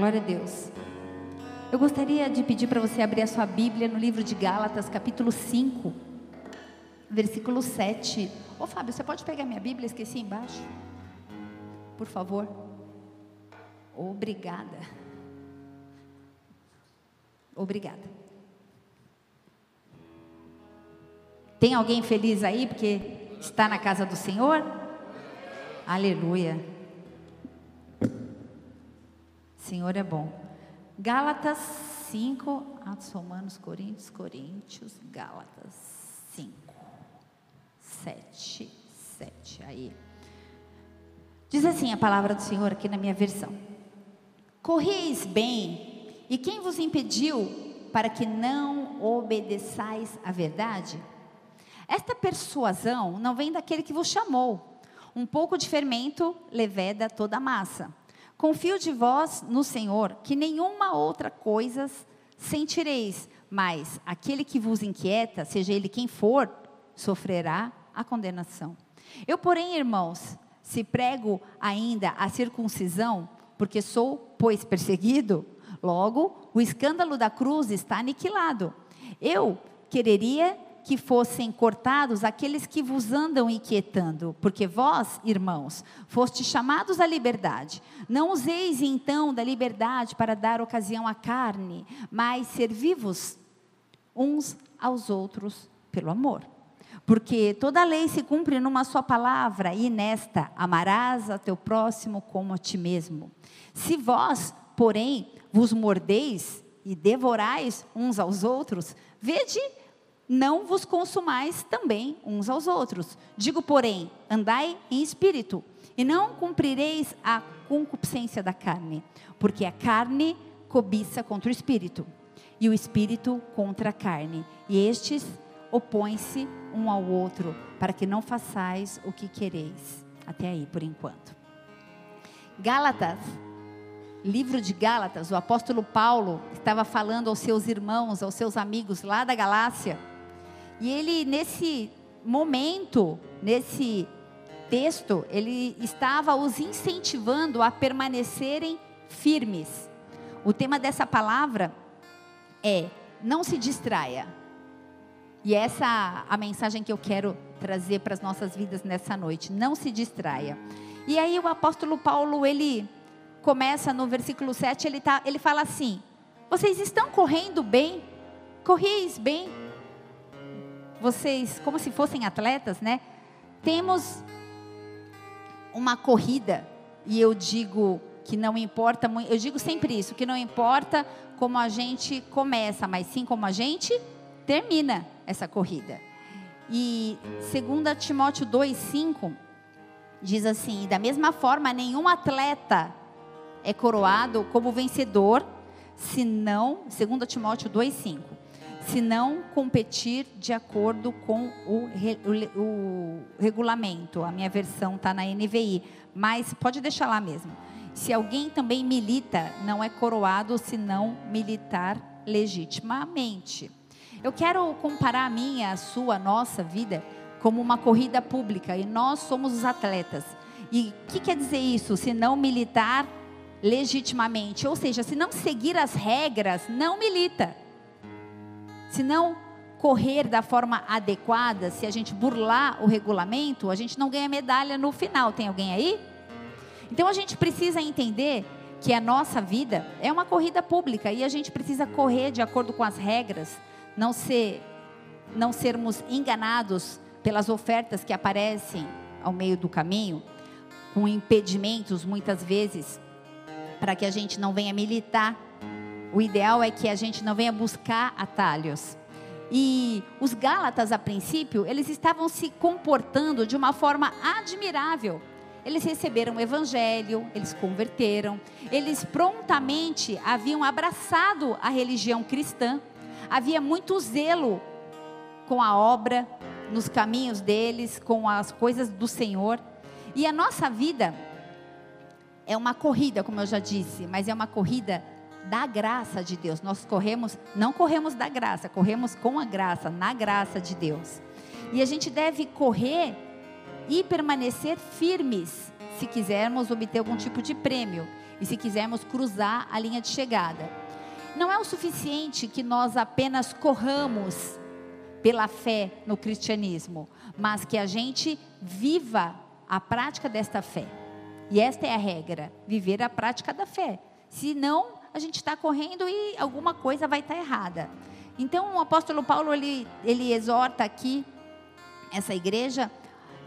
Glória a Deus. Eu gostaria de pedir para você abrir a sua Bíblia no livro de Gálatas, capítulo 5, versículo 7. Ô Fábio, você pode pegar minha Bíblia? Esqueci embaixo. Por favor. Obrigada. Obrigada. Tem alguém feliz aí porque está na casa do Senhor? Aleluia. Senhor é bom. Gálatas 5, Atos Romanos, Coríntios, Coríntios, Gálatas 5, 7, 7, aí. Diz assim a palavra do Senhor aqui na minha versão. Correis bem, e quem vos impediu para que não obedeçais à verdade? Esta persuasão não vem daquele que vos chamou. Um pouco de fermento leveda toda a massa. Confio de vós no Senhor, que nenhuma outra coisa sentireis, mas aquele que vos inquieta, seja ele quem for, sofrerá a condenação. Eu, porém, irmãos, se prego ainda a circuncisão, porque sou, pois, perseguido, logo o escândalo da cruz está aniquilado. Eu quereria que fossem cortados aqueles que vos andam inquietando, porque vós, irmãos, fostes chamados à liberdade. Não useis então da liberdade para dar ocasião à carne, mas servi-vos uns aos outros pelo amor. Porque toda lei se cumpre numa só palavra, e nesta amarás a teu próximo como a ti mesmo. Se vós, porém, vos mordeis e devorais uns aos outros, vede não vos consumais também uns aos outros. Digo, porém, andai em espírito, e não cumprireis a concupiscência da carne, porque a carne cobiça contra o espírito, e o espírito contra a carne, e estes opõem-se um ao outro, para que não façais o que quereis. Até aí, por enquanto. Gálatas, livro de Gálatas, o apóstolo Paulo estava falando aos seus irmãos, aos seus amigos lá da Galácia, e ele, nesse momento, nesse texto, ele estava os incentivando a permanecerem firmes. O tema dessa palavra é: não se distraia. E essa é a mensagem que eu quero trazer para as nossas vidas nessa noite. Não se distraia. E aí o apóstolo Paulo, ele começa no versículo 7, ele, tá, ele fala assim: Vocês estão correndo bem? Corrieis bem? Vocês, como se fossem atletas, né? Temos uma corrida, e eu digo que não importa, eu digo sempre isso, que não importa como a gente começa, mas sim como a gente termina essa corrida. E 2 Timóteo 2,5 diz assim: da mesma forma, nenhum atleta é coroado como vencedor, se não, 2 Timóteo 2,5 se não competir de acordo com o, o, o regulamento. A minha versão está na NVI, mas pode deixar lá mesmo. Se alguém também milita, não é coroado se não militar legitimamente. Eu quero comparar a minha, a sua, a nossa vida como uma corrida pública e nós somos os atletas. E o que quer dizer isso? Se não militar legitimamente, ou seja, se não seguir as regras, não milita. Se não correr da forma adequada, se a gente burlar o regulamento, a gente não ganha medalha no final. Tem alguém aí? Então a gente precisa entender que a nossa vida é uma corrida pública e a gente precisa correr de acordo com as regras, não ser não sermos enganados pelas ofertas que aparecem ao meio do caminho, com impedimentos muitas vezes, para que a gente não venha militar o ideal é que a gente não venha buscar atalhos. E os Gálatas, a princípio, eles estavam se comportando de uma forma admirável. Eles receberam o evangelho, eles converteram, eles prontamente haviam abraçado a religião cristã. Havia muito zelo com a obra, nos caminhos deles, com as coisas do Senhor. E a nossa vida é uma corrida, como eu já disse, mas é uma corrida da graça de Deus. Nós corremos, não corremos da graça, corremos com a graça, na graça de Deus. E a gente deve correr e permanecer firmes se quisermos obter algum tipo de prêmio. e se quisermos cruzar a linha de chegada. Não é o suficiente que nós apenas corramos pela fé no cristianismo, mas que a gente viva a prática desta fé. E esta é a regra: viver a prática da fé. Senão, a gente está correndo e alguma coisa vai estar tá errada. Então, o apóstolo Paulo ele, ele exorta aqui essa igreja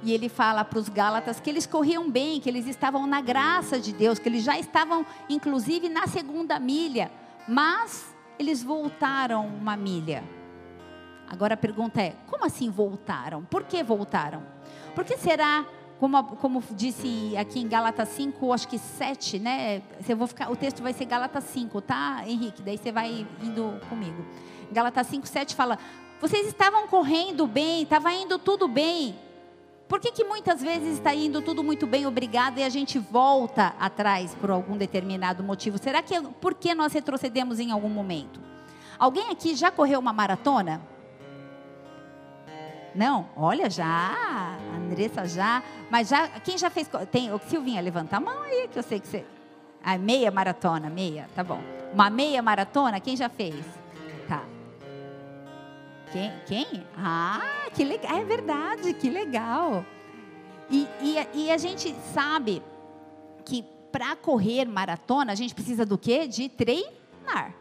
e ele fala para os Gálatas que eles corriam bem, que eles estavam na graça de Deus, que eles já estavam, inclusive, na segunda milha, mas eles voltaram uma milha. Agora a pergunta é: como assim voltaram? Por que voltaram? Por que será, como, como disse aqui em Gálatas 5, acho que 7, né? Eu vou ficar, o texto vai ser Gálatas 5, tá, Henrique? Daí você vai indo comigo. Gálatas 5, 7 fala: vocês estavam correndo bem, estava indo tudo bem. Por que, que muitas vezes está indo tudo muito bem, obrigado, e a gente volta atrás por algum determinado motivo? Será que é porque nós retrocedemos em algum momento? Alguém aqui já correu uma maratona? Não, olha já, Andressa já, mas já, quem já fez, tem, o Silvinha, levanta a mão aí, que eu sei que você, ah, meia maratona, meia, tá bom. Uma meia maratona, quem já fez? Tá. Quem? Quem? Ah, que legal, é verdade, que legal. E, e, e a gente sabe que para correr maratona, a gente precisa do quê? De treinar.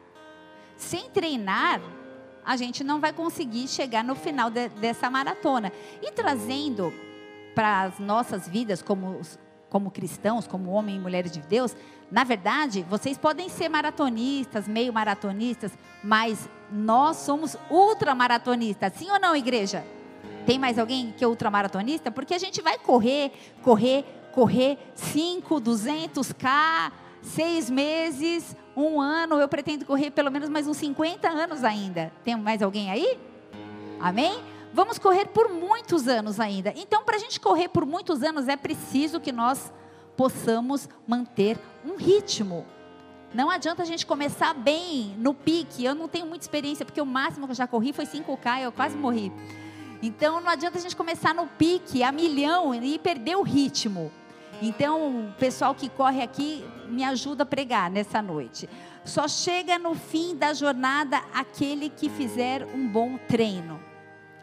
Sem treinar, a gente não vai conseguir chegar no final de, dessa maratona. E trazendo para as nossas vidas como, como cristãos, como homens e mulheres de Deus, na verdade, vocês podem ser maratonistas, meio maratonistas, mas nós somos ultramaratonistas. Sim ou não, igreja? Tem mais alguém que é ultramaratonista? Porque a gente vai correr, correr, correr 5, 200K, seis meses, um ano, eu pretendo correr pelo menos mais uns 50 anos ainda. Tem mais alguém aí? Amém? Vamos correr por muitos anos ainda. Então, para a gente correr por muitos anos, é preciso que nós possamos manter um ritmo. Não adianta a gente começar bem no pique. Eu não tenho muita experiência, porque o máximo que eu já corri foi 5K, eu quase morri. Então, não adianta a gente começar no pique, a milhão, e perder o ritmo. Então, o pessoal que corre aqui me ajuda a pregar nessa noite. Só chega no fim da jornada aquele que fizer um bom treino,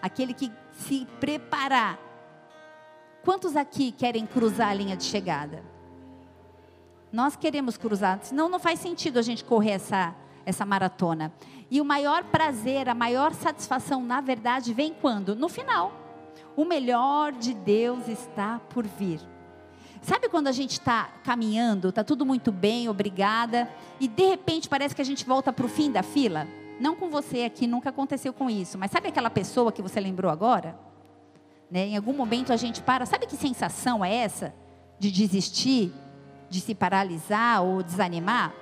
aquele que se preparar. Quantos aqui querem cruzar a linha de chegada? Nós queremos cruzar, senão não faz sentido a gente correr essa, essa maratona. E o maior prazer, a maior satisfação, na verdade, vem quando? No final. O melhor de Deus está por vir. Sabe quando a gente está caminhando, está tudo muito bem, obrigada, e de repente parece que a gente volta para o fim da fila? Não com você aqui, nunca aconteceu com isso, mas sabe aquela pessoa que você lembrou agora? Né? Em algum momento a gente para, sabe que sensação é essa? De desistir, de se paralisar ou desanimar?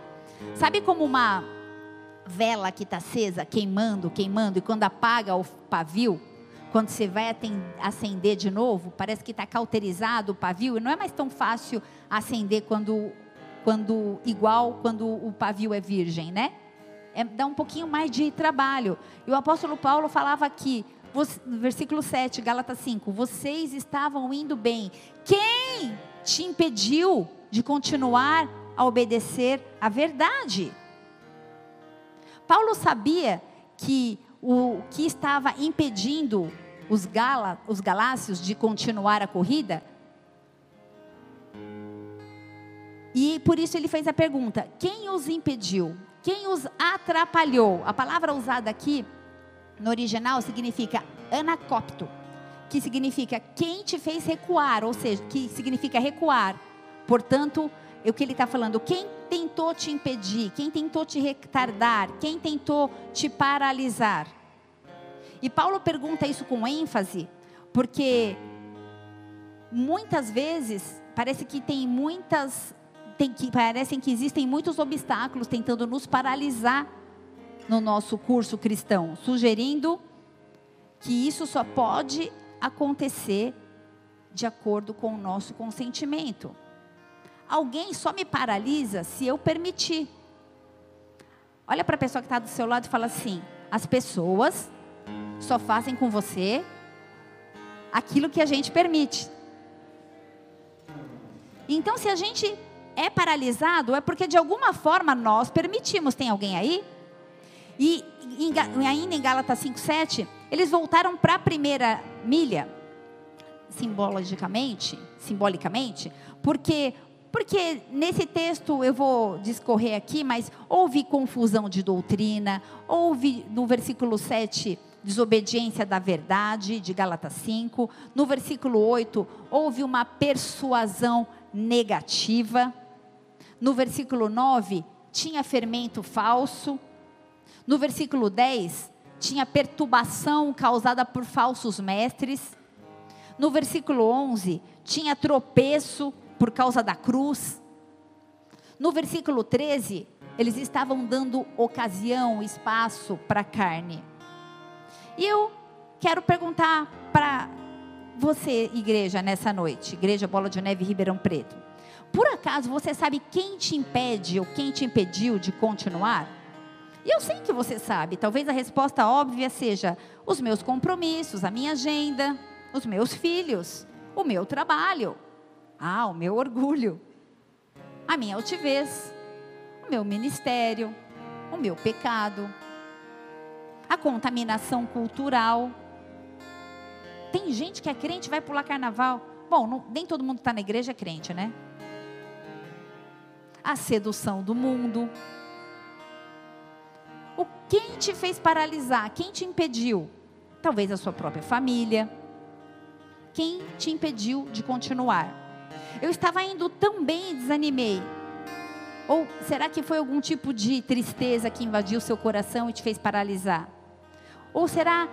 Sabe como uma vela que está acesa, queimando, queimando, e quando apaga o pavio, quando você vai acender de novo, parece que está cauterizado o pavio e não é mais tão fácil acender quando, quando igual quando o pavio é virgem, né? É, dá um pouquinho mais de trabalho. E o apóstolo Paulo falava aqui, no versículo 7, Gálatas 5, vocês estavam indo bem. Quem te impediu de continuar a obedecer a verdade? Paulo sabia que o que estava impedindo os, gala, os galácios de continuar a corrida? E por isso ele fez a pergunta: quem os impediu? Quem os atrapalhou? A palavra usada aqui no original significa anacopto, que significa quem te fez recuar, ou seja, que significa recuar. Portanto, o que ele está falando, quem tentou te impedir, quem tentou te retardar, quem tentou te paralisar. E Paulo pergunta isso com ênfase, porque muitas vezes parece que tem muitas, tem que, parecem que existem muitos obstáculos tentando nos paralisar no nosso curso cristão, sugerindo que isso só pode acontecer de acordo com o nosso consentimento. Alguém só me paralisa se eu permitir. Olha para a pessoa que está do seu lado e fala assim: as pessoas só fazem com você aquilo que a gente permite. Então, se a gente é paralisado, é porque de alguma forma nós permitimos. Tem alguém aí? E em, ainda em Gálatas 5,7, eles voltaram para a primeira milha, simbolicamente, simbolicamente, porque porque nesse texto eu vou discorrer aqui, mas houve confusão de doutrina, houve no versículo 7 desobediência da verdade, de Gálatas 5. No versículo 8, houve uma persuasão negativa. No versículo 9, tinha fermento falso. No versículo 10, tinha perturbação causada por falsos mestres. No versículo 11, tinha tropeço por causa da cruz. No versículo 13, eles estavam dando ocasião, espaço para a carne. E eu quero perguntar para você, igreja, nessa noite, Igreja Bola de Neve Ribeirão Preto. Por acaso você sabe quem te impede ou quem te impediu de continuar? E eu sei que você sabe, talvez a resposta óbvia seja os meus compromissos, a minha agenda, os meus filhos, o meu trabalho, ah, o meu orgulho, a minha altivez, o meu ministério, o meu pecado, a contaminação cultural. Tem gente que é crente vai pular carnaval. Bom, não, nem todo mundo que está na igreja é crente, né? A sedução do mundo. O quem te fez paralisar? Quem te impediu? Talvez a sua própria família. Quem te impediu de continuar? Eu estava indo tão bem e desanimei. Ou será que foi algum tipo de tristeza que invadiu seu coração e te fez paralisar? Ou será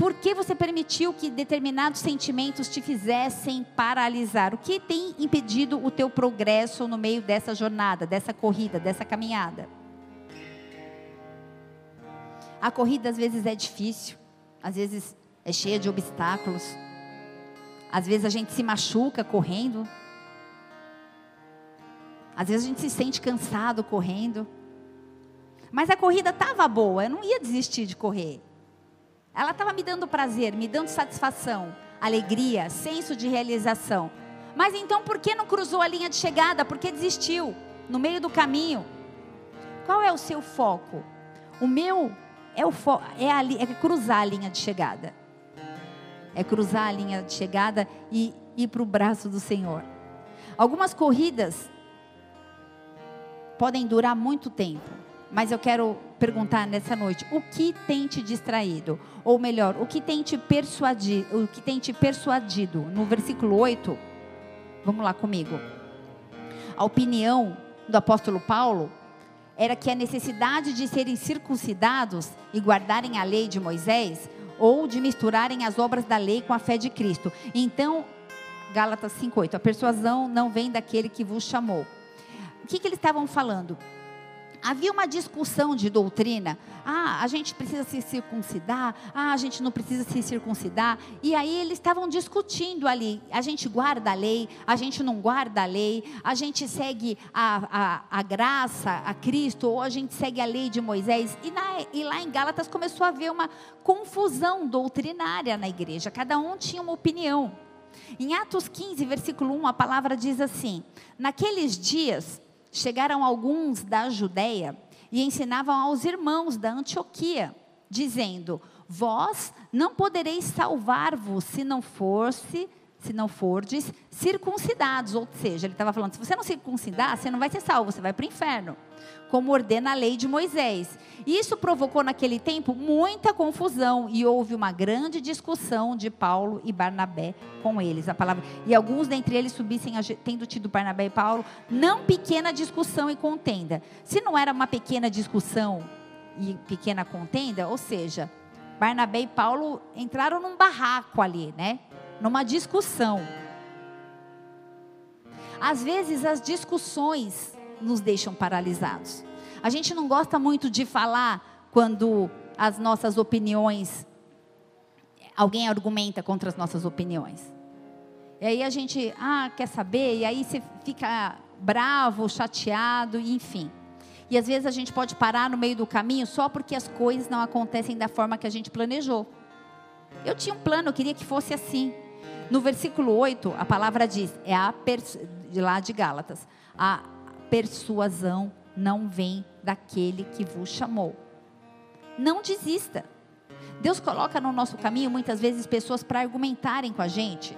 por que você permitiu que determinados sentimentos te fizessem paralisar? O que tem impedido o teu progresso no meio dessa jornada, dessa corrida, dessa caminhada? A corrida às vezes é difícil, às vezes é cheia de obstáculos. Às vezes a gente se machuca correndo. Às vezes a gente se sente cansado correndo. Mas a corrida estava boa, eu não ia desistir de correr. Ela estava me dando prazer, me dando satisfação, alegria, senso de realização. Mas então por que não cruzou a linha de chegada? Por que desistiu no meio do caminho? Qual é o seu foco? O meu é, o fo é, a, é cruzar a linha de chegada. É cruzar a linha de chegada e ir para o braço do Senhor. Algumas corridas podem durar muito tempo. Mas eu quero perguntar nessa noite, o que tem te distraído? Ou melhor, o que tem te persuadido, o que tem te persuadido? No versículo 8, vamos lá comigo. A opinião do apóstolo Paulo era que a necessidade de serem circuncidados e guardarem a lei de Moisés, ou de misturarem as obras da lei com a fé de Cristo. Então, Gálatas 5:8, a persuasão não vem daquele que vos chamou. O que, que eles estavam falando? Havia uma discussão de doutrina. Ah, a gente precisa se circuncidar. Ah, a gente não precisa se circuncidar. E aí eles estavam discutindo ali. A gente guarda a lei, a gente não guarda a lei. A gente segue a, a, a graça, a Cristo, ou a gente segue a lei de Moisés. E, na, e lá em Gálatas começou a haver uma confusão doutrinária na igreja. Cada um tinha uma opinião. Em Atos 15, versículo 1, a palavra diz assim: Naqueles dias chegaram alguns da Judéia e ensinavam aos irmãos da Antioquia, dizendo: Vós não podereis salvar-vos se não fosse se não fordes circuncidados. Ou seja, ele estava falando: se você não circuncidar, você não vai ser salvo, você vai para o inferno. Como ordena a lei de Moisés. Isso provocou naquele tempo muita confusão e houve uma grande discussão de Paulo e Barnabé com eles. A palavra e alguns dentre eles subissem, tendo tido Barnabé e Paulo, não pequena discussão e contenda. Se não era uma pequena discussão e pequena contenda, ou seja, Barnabé e Paulo entraram num barraco ali, né? numa discussão. Às vezes as discussões nos deixam paralisados. A gente não gosta muito de falar quando as nossas opiniões, alguém argumenta contra as nossas opiniões. E aí a gente, ah, quer saber? E aí você fica bravo, chateado, enfim. E às vezes a gente pode parar no meio do caminho só porque as coisas não acontecem da forma que a gente planejou. Eu tinha um plano, eu queria que fosse assim. No versículo 8, a palavra diz, é a de lá de Gálatas. a persuasão não vem daquele que vos chamou. Não desista. Deus coloca no nosso caminho muitas vezes pessoas para argumentarem com a gente.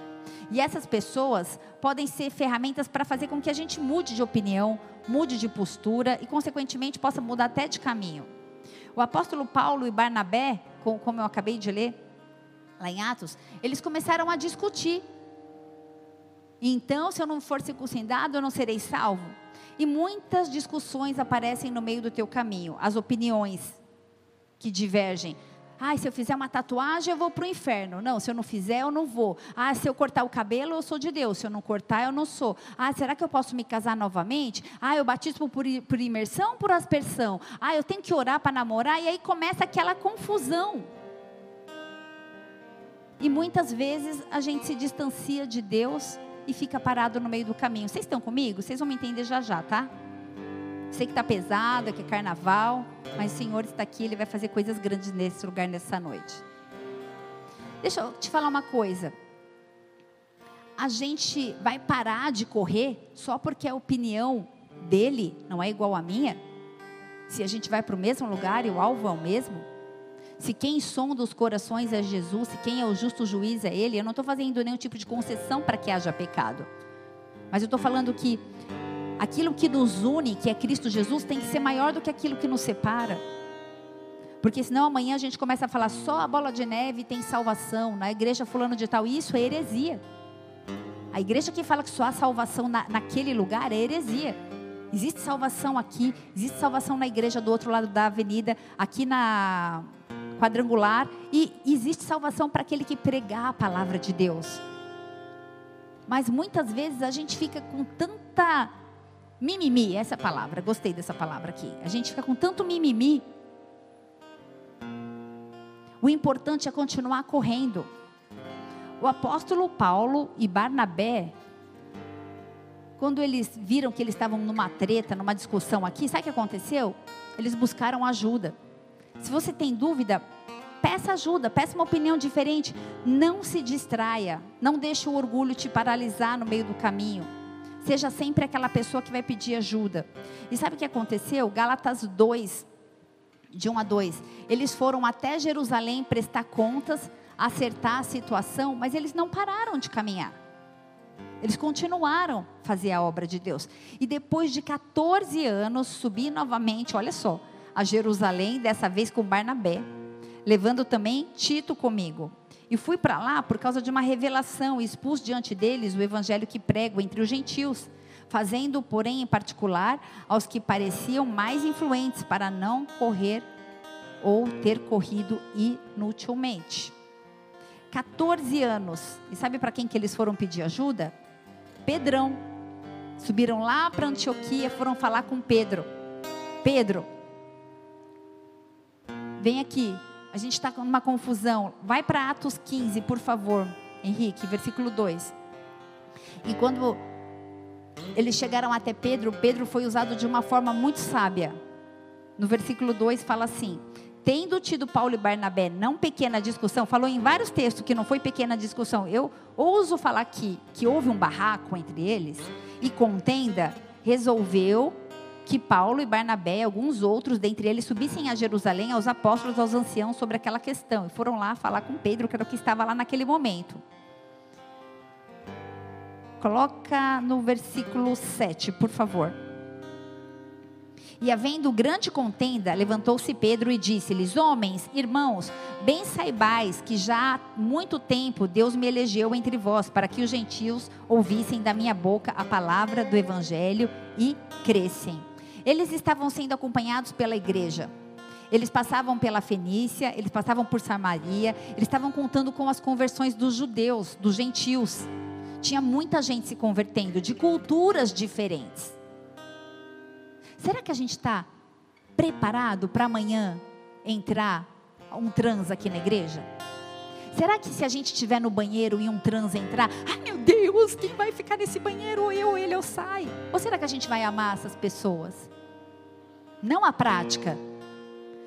E essas pessoas podem ser ferramentas para fazer com que a gente mude de opinião, mude de postura e, consequentemente, possa mudar até de caminho. O apóstolo Paulo e Barnabé, como eu acabei de ler lá em Atos, eles começaram a discutir. Então, se eu não for circuncidado, eu não serei salvo. E muitas discussões aparecem no meio do teu caminho, as opiniões que divergem. Ah, se eu fizer uma tatuagem, eu vou para o inferno. Não, se eu não fizer, eu não vou. Ah, se eu cortar o cabelo, eu sou de Deus. Se eu não cortar, eu não sou. Ah, será que eu posso me casar novamente? Ah, eu batismo por, por imersão ou por aspersão? Ah, eu tenho que orar para namorar? E aí começa aquela confusão. E muitas vezes a gente se distancia de Deus e fica parado no meio do caminho. Vocês estão comigo? Vocês vão me entender já já, tá? Sei que está pesado, que é carnaval, mas o Senhor está aqui, Ele vai fazer coisas grandes nesse lugar nessa noite. Deixa eu te falar uma coisa. A gente vai parar de correr só porque a opinião dele não é igual à minha? Se a gente vai para o mesmo lugar e o alvo é o mesmo? Se quem sonda os corações é Jesus, se quem é o justo juiz é Ele, eu não estou fazendo nenhum tipo de concessão para que haja pecado. Mas eu estou falando que aquilo que nos une, que é Cristo Jesus, tem que ser maior do que aquilo que nos separa. Porque senão amanhã a gente começa a falar só a bola de neve tem salvação, na igreja fulano de tal, isso é heresia. A igreja que fala que só há salvação na, naquele lugar é heresia. Existe salvação aqui, existe salvação na igreja do outro lado da avenida, aqui na quadrangular, e existe salvação para aquele que pregar a palavra de Deus. Mas muitas vezes a gente fica com tanta Mimimi, essa palavra, gostei dessa palavra aqui. A gente fica com tanto mimimi. O importante é continuar correndo. O apóstolo Paulo e Barnabé, quando eles viram que eles estavam numa treta, numa discussão aqui, sabe o que aconteceu? Eles buscaram ajuda. Se você tem dúvida, peça ajuda, peça uma opinião diferente. Não se distraia, não deixe o orgulho te paralisar no meio do caminho. Seja sempre aquela pessoa que vai pedir ajuda. E sabe o que aconteceu? Gálatas 2, de 1 a 2. Eles foram até Jerusalém prestar contas, acertar a situação, mas eles não pararam de caminhar. Eles continuaram a fazer a obra de Deus. E depois de 14 anos, subi novamente, olha só, a Jerusalém, dessa vez com Barnabé, levando também Tito comigo. E fui para lá por causa de uma revelação e expus diante deles o evangelho que prego entre os gentios, fazendo, porém, em particular, aos que pareciam mais influentes para não correr ou ter corrido inutilmente. 14 anos. E sabe para quem que eles foram pedir ajuda? Pedrão. Subiram lá para Antioquia, foram falar com Pedro. Pedro, vem aqui, a gente está com uma confusão. Vai para Atos 15, por favor, Henrique, versículo 2. E quando eles chegaram até Pedro, Pedro foi usado de uma forma muito sábia. No versículo 2 fala assim: Tendo tido Paulo e Barnabé não pequena discussão, falou em vários textos que não foi pequena discussão. Eu ouso falar aqui que houve um barraco entre eles e contenda, resolveu que Paulo e Barnabé e alguns outros, dentre eles, subissem a Jerusalém aos apóstolos, aos anciãos sobre aquela questão. E foram lá falar com Pedro, que era o que estava lá naquele momento. Coloca no versículo 7, por favor. E havendo grande contenda, levantou-se Pedro e disse-lhes: Homens, irmãos, bem saibais que já há muito tempo Deus me elegeu entre vós, para que os gentios ouvissem da minha boca a palavra do evangelho e crescem. Eles estavam sendo acompanhados pela igreja. Eles passavam pela Fenícia, eles passavam por Samaria, eles estavam contando com as conversões dos judeus, dos gentios. Tinha muita gente se convertendo, de culturas diferentes. Será que a gente está preparado para amanhã entrar um trans aqui na igreja? Será que se a gente estiver no banheiro e um trans entrar, ai meu Deus, quem vai ficar nesse banheiro? Eu, ele, eu saio? Ou será que a gente vai amar essas pessoas? Não a prática.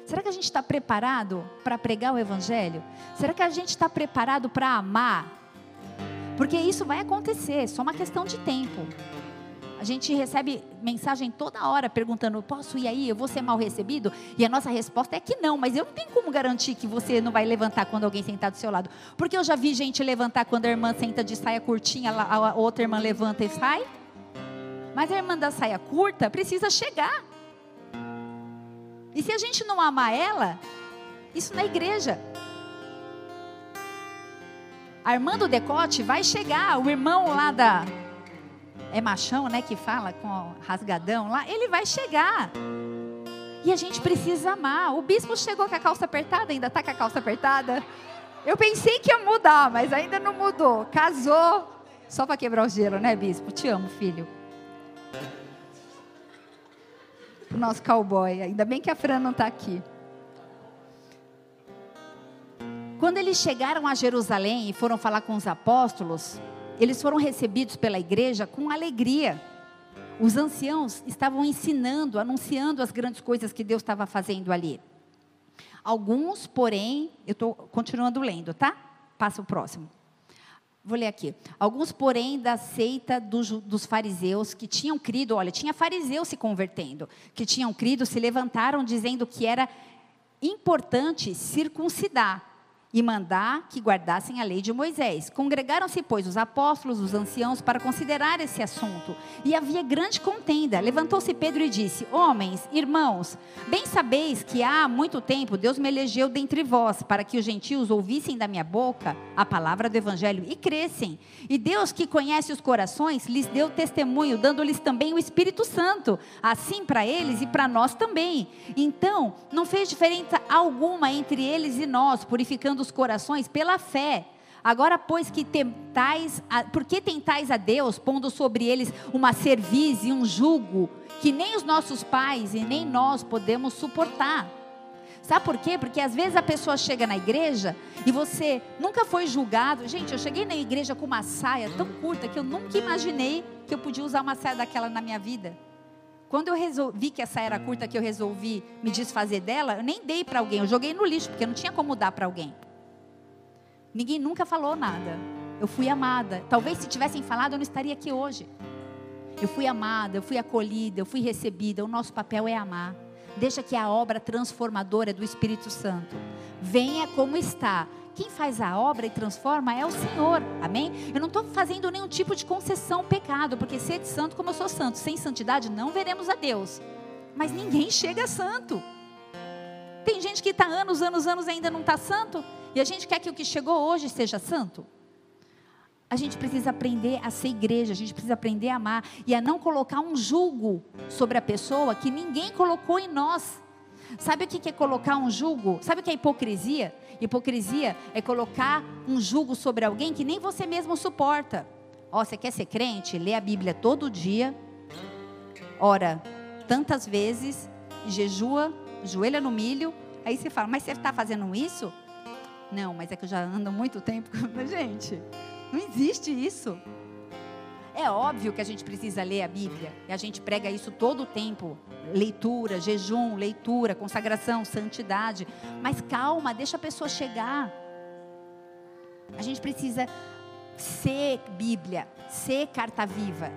Será que a gente está preparado para pregar o Evangelho? Será que a gente está preparado para amar? Porque isso vai acontecer, só uma questão de tempo. gente recebe mensagem toda hora perguntando: posso ir aí? Eu vou ser mal recebido? E a nossa resposta é que não, mas eu não tenho como garantir que você não vai levantar quando alguém sentar do seu lado. Porque eu já vi gente levantar quando a irmã senta de saia curtinha, a outra irmã levanta e sai. Mas a irmã da saia curta precisa chegar. E se a gente não amar ela, isso na igreja. A irmã do decote vai chegar, o irmão lá da. É machão, né? Que fala com rasgadão lá. Ele vai chegar. E a gente precisa amar. O bispo chegou com a calça apertada, ainda está com a calça apertada. Eu pensei que ia mudar, mas ainda não mudou. Casou. Só para quebrar o gelo, né, bispo? Te amo, filho. O nosso cowboy. Ainda bem que a Fran não está aqui. Quando eles chegaram a Jerusalém e foram falar com os apóstolos, eles foram recebidos pela igreja com alegria. Os anciãos estavam ensinando, anunciando as grandes coisas que Deus estava fazendo ali. Alguns, porém, eu estou continuando lendo, tá? Passa o próximo. Vou ler aqui. Alguns, porém, da seita dos, dos, fariseus que tinham crido, olha, tinha fariseus se convertendo, que tinham crido, se levantaram dizendo que era importante circuncidar e mandar que guardassem a lei de Moisés. Congregaram-se, pois, os apóstolos, os anciãos, para considerar esse assunto. E havia grande contenda. Levantou-se Pedro e disse: Homens, irmãos, bem sabeis que há muito tempo Deus me elegeu dentre vós, para que os gentios ouvissem da minha boca a palavra do evangelho e crescem. E Deus, que conhece os corações, lhes deu testemunho, dando-lhes também o Espírito Santo, assim para eles e para nós também. Então, não fez diferença alguma entre eles e nós, purificando os corações pela fé. Agora, pois que tentais, a, por que tentais a Deus, pondo sobre eles uma cerviz e um jugo que nem os nossos pais e nem nós podemos suportar? Sabe por quê? Porque às vezes a pessoa chega na igreja e você nunca foi julgado. Gente, eu cheguei na igreja com uma saia tão curta que eu nunca imaginei que eu podia usar uma saia daquela na minha vida. Quando eu resolvi que a saia era curta, que eu resolvi me desfazer dela, eu nem dei para alguém, eu joguei no lixo, porque não tinha como dar para alguém. Ninguém nunca falou nada. Eu fui amada. Talvez se tivessem falado, eu não estaria aqui hoje. Eu fui amada, eu fui acolhida, eu fui recebida. O nosso papel é amar. Deixa que a obra transformadora do Espírito Santo venha como está. Quem faz a obra e transforma é o Senhor. Amém? Eu não estou fazendo nenhum tipo de concessão ao pecado, porque ser santo como eu sou santo, sem santidade não veremos a Deus. Mas ninguém chega santo. Tem gente que está anos, anos, anos ainda não está santo. E a gente quer que o que chegou hoje seja santo. A gente precisa aprender a ser igreja, a gente precisa aprender a amar e a não colocar um julgo sobre a pessoa que ninguém colocou em nós. Sabe o que é colocar um julgo? Sabe o que é hipocrisia? Hipocrisia é colocar um julgo sobre alguém que nem você mesmo suporta. Ó, você quer ser crente? Lê a Bíblia todo dia, ora tantas vezes, jejua joelha no milho. Aí você fala, mas você está fazendo isso? Não, mas é que eu já ando muito tempo. Gente, não existe isso. É óbvio que a gente precisa ler a Bíblia. E a gente prega isso todo o tempo. Leitura, jejum, leitura, consagração, santidade. Mas calma, deixa a pessoa chegar. A gente precisa ser Bíblia, ser carta viva.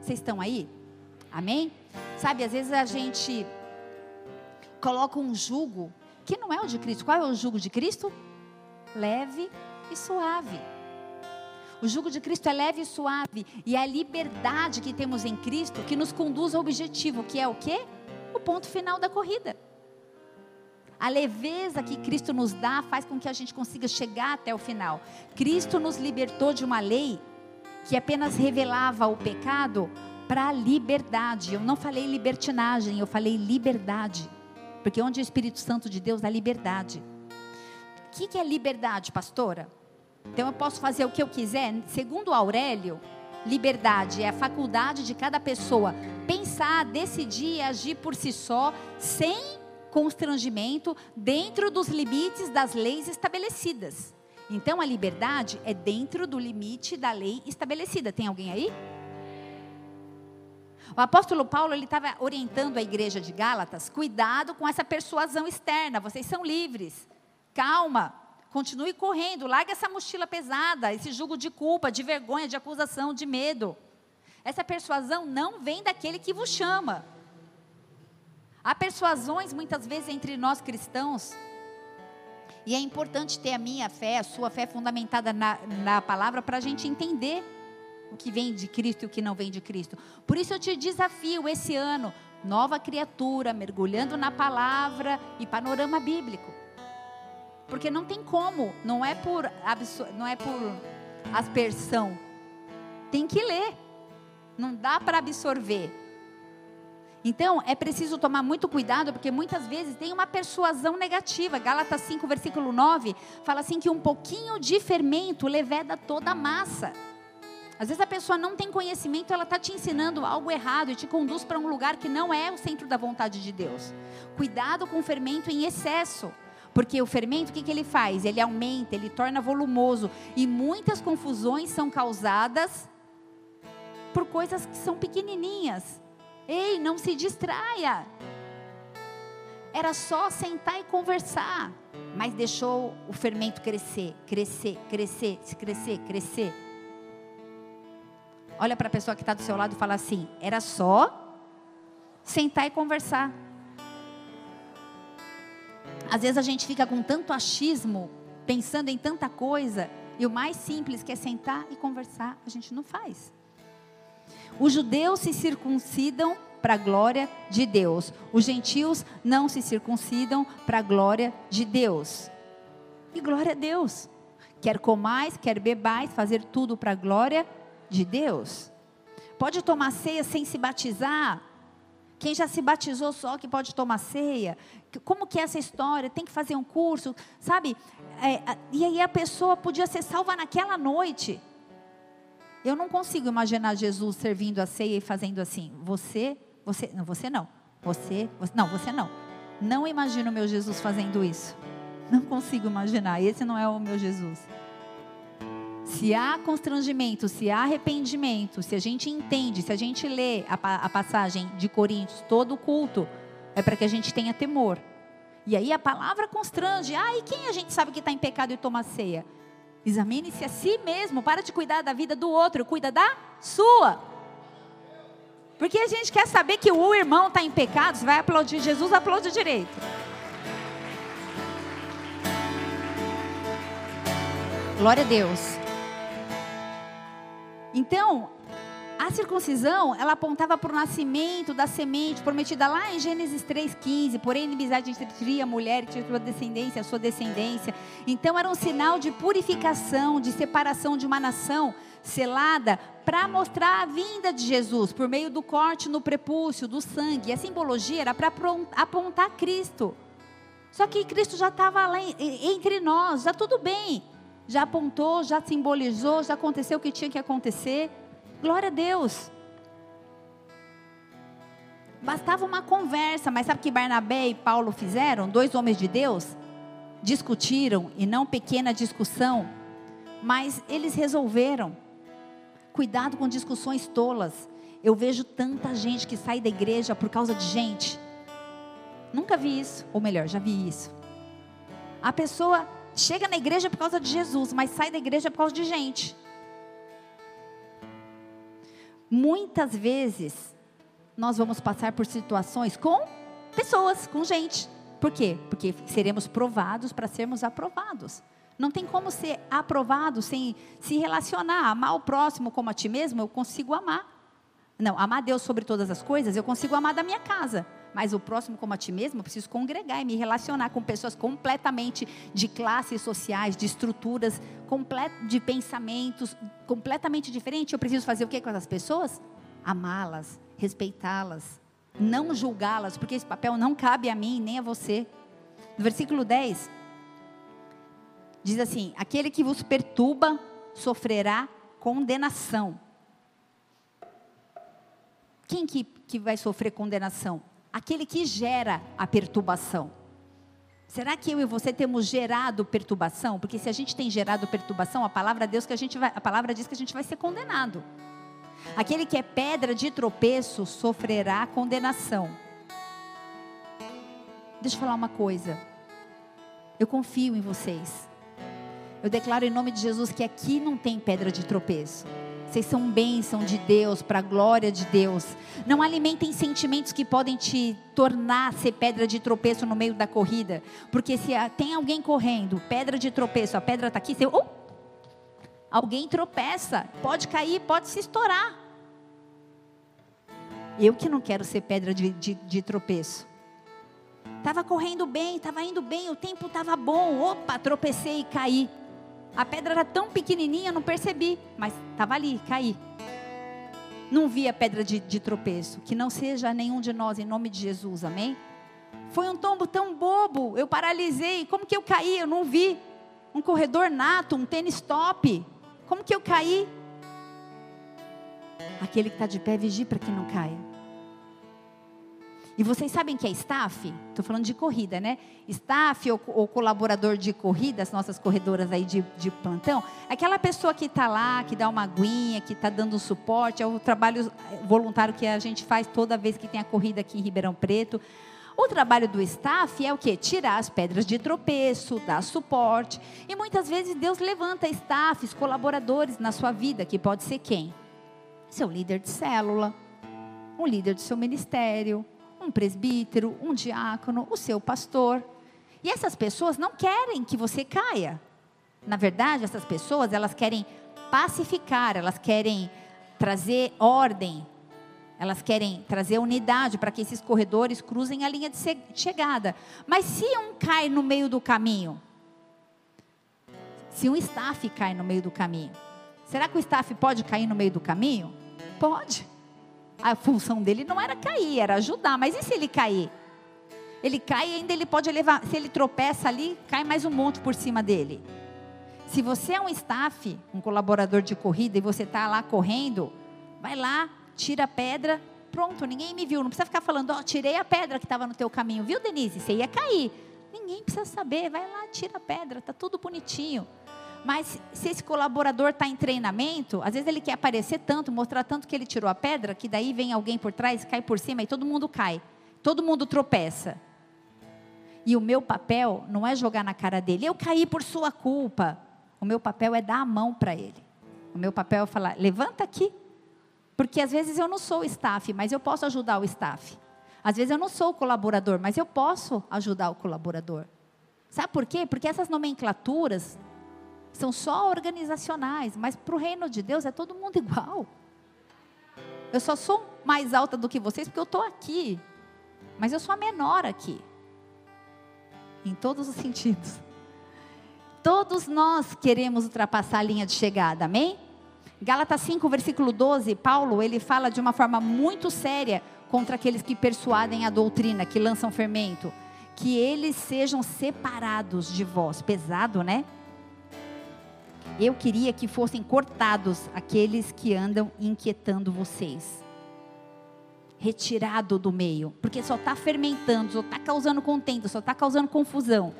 Vocês estão aí? Amém? Sabe, às vezes a gente coloca um jugo que não é o de Cristo. Qual é o jugo de Cristo? Leve e suave. O jugo de Cristo é leve e suave. E é a liberdade que temos em Cristo que nos conduz ao objetivo, que é o quê? O ponto final da corrida. A leveza que Cristo nos dá faz com que a gente consiga chegar até o final. Cristo nos libertou de uma lei que apenas revelava o pecado para a liberdade. Eu não falei libertinagem, eu falei liberdade. Porque onde o Espírito Santo de Deus, há liberdade. Que, que é liberdade, pastora? Então eu posso fazer o que eu quiser? Segundo Aurélio, liberdade é a faculdade de cada pessoa pensar, decidir e agir por si só, sem constrangimento, dentro dos limites das leis estabelecidas. Então a liberdade é dentro do limite da lei estabelecida. Tem alguém aí? O apóstolo Paulo ele estava orientando a igreja de Gálatas, cuidado com essa persuasão externa. Vocês são livres. Calma, continue correndo, larga essa mochila pesada, esse jugo de culpa, de vergonha, de acusação, de medo. Essa persuasão não vem daquele que vos chama. Há persuasões muitas vezes entre nós cristãos, e é importante ter a minha fé, a sua fé fundamentada na, na palavra, para a gente entender o que vem de Cristo e o que não vem de Cristo. Por isso eu te desafio esse ano, nova criatura, mergulhando na palavra e panorama bíblico. Porque não tem como, não é por não é por aspersão. Tem que ler. Não dá para absorver. Então, é preciso tomar muito cuidado, porque muitas vezes tem uma persuasão negativa. Gálatas 5, versículo 9, fala assim que um pouquinho de fermento leveda toda a massa. Às vezes a pessoa não tem conhecimento, ela está te ensinando algo errado e te conduz para um lugar que não é o centro da vontade de Deus. Cuidado com o fermento em excesso. Porque o fermento, o que, que ele faz? Ele aumenta, ele torna volumoso. E muitas confusões são causadas por coisas que são pequenininhas. Ei, não se distraia. Era só sentar e conversar, mas deixou o fermento crescer, crescer, crescer, crescer, crescer. Olha para a pessoa que está do seu lado e fala assim: era só sentar e conversar. Às vezes a gente fica com tanto achismo, pensando em tanta coisa, e o mais simples que é sentar e conversar, a gente não faz. Os judeus se circuncidam para a glória de Deus. Os gentios não se circuncidam para a glória de Deus. E glória a Deus. Quer comais, quer bebais, fazer tudo para a glória de Deus. Pode tomar ceia sem se batizar. Quem já se batizou só que pode tomar ceia. Como que é essa história? Tem que fazer um curso, sabe? É, e aí a pessoa podia ser salva naquela noite. Eu não consigo imaginar Jesus servindo a ceia e fazendo assim. Você, você, não, você não. Você, você não, você não. Não imagino o meu Jesus fazendo isso. Não consigo imaginar. Esse não é o meu Jesus. Se há constrangimento, se há arrependimento, se a gente entende, se a gente lê a, a passagem de Coríntios, todo o culto, é para que a gente tenha temor. E aí a palavra constrange. Ah, e quem a gente sabe que está em pecado e toma ceia? Examine-se a si mesmo, para de cuidar da vida do outro, cuida da sua. Porque a gente quer saber que o irmão está em pecado, você vai aplaudir Jesus, aplaude direito. Glória a Deus. Então, a circuncisão, ela apontava para o nascimento da semente prometida lá em Gênesis 3,15. Porém, inimizade entre e a mulher, e sua descendência, a sua descendência. Então, era um sinal de purificação, de separação de uma nação selada para mostrar a vinda de Jesus por meio do corte no prepúcio, do sangue. A simbologia era para apontar Cristo. Só que Cristo já estava lá entre nós, já tudo bem. Já apontou, já simbolizou, já aconteceu o que tinha que acontecer. Glória a Deus. Bastava uma conversa, mas sabe o que Barnabé e Paulo fizeram? Dois homens de Deus discutiram, e não pequena discussão, mas eles resolveram. Cuidado com discussões tolas. Eu vejo tanta gente que sai da igreja por causa de gente. Nunca vi isso, ou melhor, já vi isso. A pessoa chega na igreja por causa de Jesus, mas sai da igreja por causa de gente. Muitas vezes nós vamos passar por situações com pessoas, com gente. Por quê? Porque seremos provados para sermos aprovados. Não tem como ser aprovado sem se relacionar, amar o próximo como a ti mesmo, eu consigo amar. Não, amar Deus sobre todas as coisas, eu consigo amar da minha casa. Mas o próximo como a ti mesmo, eu preciso congregar e me relacionar com pessoas completamente de classes sociais, de estruturas, de pensamentos completamente diferentes. Eu preciso fazer o que com essas pessoas? Amá-las, respeitá-las, não julgá-las, porque esse papel não cabe a mim nem a você. No versículo 10, diz assim: Aquele que vos perturba sofrerá condenação. Quem que, que vai sofrer condenação? Aquele que gera a perturbação. Será que eu e você temos gerado perturbação? Porque se a gente tem gerado perturbação, a palavra, Deus que a, gente vai, a palavra diz que a gente vai ser condenado. Aquele que é pedra de tropeço sofrerá condenação. Deixa eu falar uma coisa. Eu confio em vocês. Eu declaro em nome de Jesus que aqui não tem pedra de tropeço. Vocês são bênção de Deus, para a glória de Deus. Não alimentem sentimentos que podem te tornar ser pedra de tropeço no meio da corrida. Porque se tem alguém correndo, pedra de tropeço, a pedra está aqui, você. Oh, alguém tropeça, pode cair, pode se estourar. Eu que não quero ser pedra de, de, de tropeço. Estava correndo bem, estava indo bem, o tempo estava bom. Opa, tropecei e caí. A pedra era tão pequenininha, não percebi, mas estava ali, caí. Não vi a pedra de, de tropeço. Que não seja nenhum de nós, em nome de Jesus, amém? Foi um tombo tão bobo, eu paralisei. Como que eu caí? Eu não vi. Um corredor nato, um tênis top. Como que eu caí? Aquele que está de pé, vigie para que não caia. E vocês sabem que é staff? Estou falando de corrida, né? Staff ou, ou, colaborador de corrida, as nossas corredoras aí de, de plantão, aquela pessoa que está lá, que dá uma aguinha, que está dando suporte, é o trabalho voluntário que a gente faz toda vez que tem a corrida aqui em Ribeirão Preto. O trabalho do staff é o que? Tirar as pedras de tropeço, dar suporte. E muitas vezes Deus levanta staffs, colaboradores na sua vida, que pode ser quem? Seu líder de célula, um líder do seu ministério, um presbítero, um diácono, o seu pastor. E essas pessoas não querem que você caia. Na verdade, essas pessoas, elas querem pacificar, elas querem trazer ordem, elas querem trazer unidade para que esses corredores cruzem a linha de chegada. Mas se um cai no meio do caminho, se um staff cai no meio do caminho, será que o staff pode cair no meio do caminho? Pode a função dele não era cair, era ajudar. Mas e se ele cair? Ele cai e ainda ele pode levar. Se ele tropeça ali, cai mais um monte por cima dele. Se você é um staff, um colaborador de corrida, e você está lá correndo, vai lá, tira a pedra, pronto, ninguém me viu. Não precisa ficar falando, ó, oh, tirei a pedra que estava no teu caminho, viu, Denise? Você ia cair. Ninguém precisa saber, vai lá, tira a pedra, tá tudo bonitinho. Mas se esse colaborador está em treinamento, às vezes ele quer aparecer tanto, mostrar tanto que ele tirou a pedra, que daí vem alguém por trás, cai por cima e todo mundo cai. Todo mundo tropeça. E o meu papel não é jogar na cara dele, eu caí por sua culpa. O meu papel é dar a mão para ele. O meu papel é falar: levanta aqui. Porque às vezes eu não sou o staff, mas eu posso ajudar o staff. Às vezes eu não sou o colaborador, mas eu posso ajudar o colaborador. Sabe por quê? Porque essas nomenclaturas são só organizacionais, mas para o reino de Deus é todo mundo igual. Eu só sou mais alta do que vocês porque eu estou aqui, mas eu sou a menor aqui, em todos os sentidos. Todos nós queremos ultrapassar a linha de chegada, amém? Gálatas 5, versículo 12, Paulo, ele fala de uma forma muito séria contra aqueles que persuadem a doutrina, que lançam fermento, que eles sejam separados de vós. Pesado, né? Eu queria que fossem cortados aqueles que andam inquietando vocês. Retirado do meio, porque só está fermentando, só está causando contento, só está causando confusão.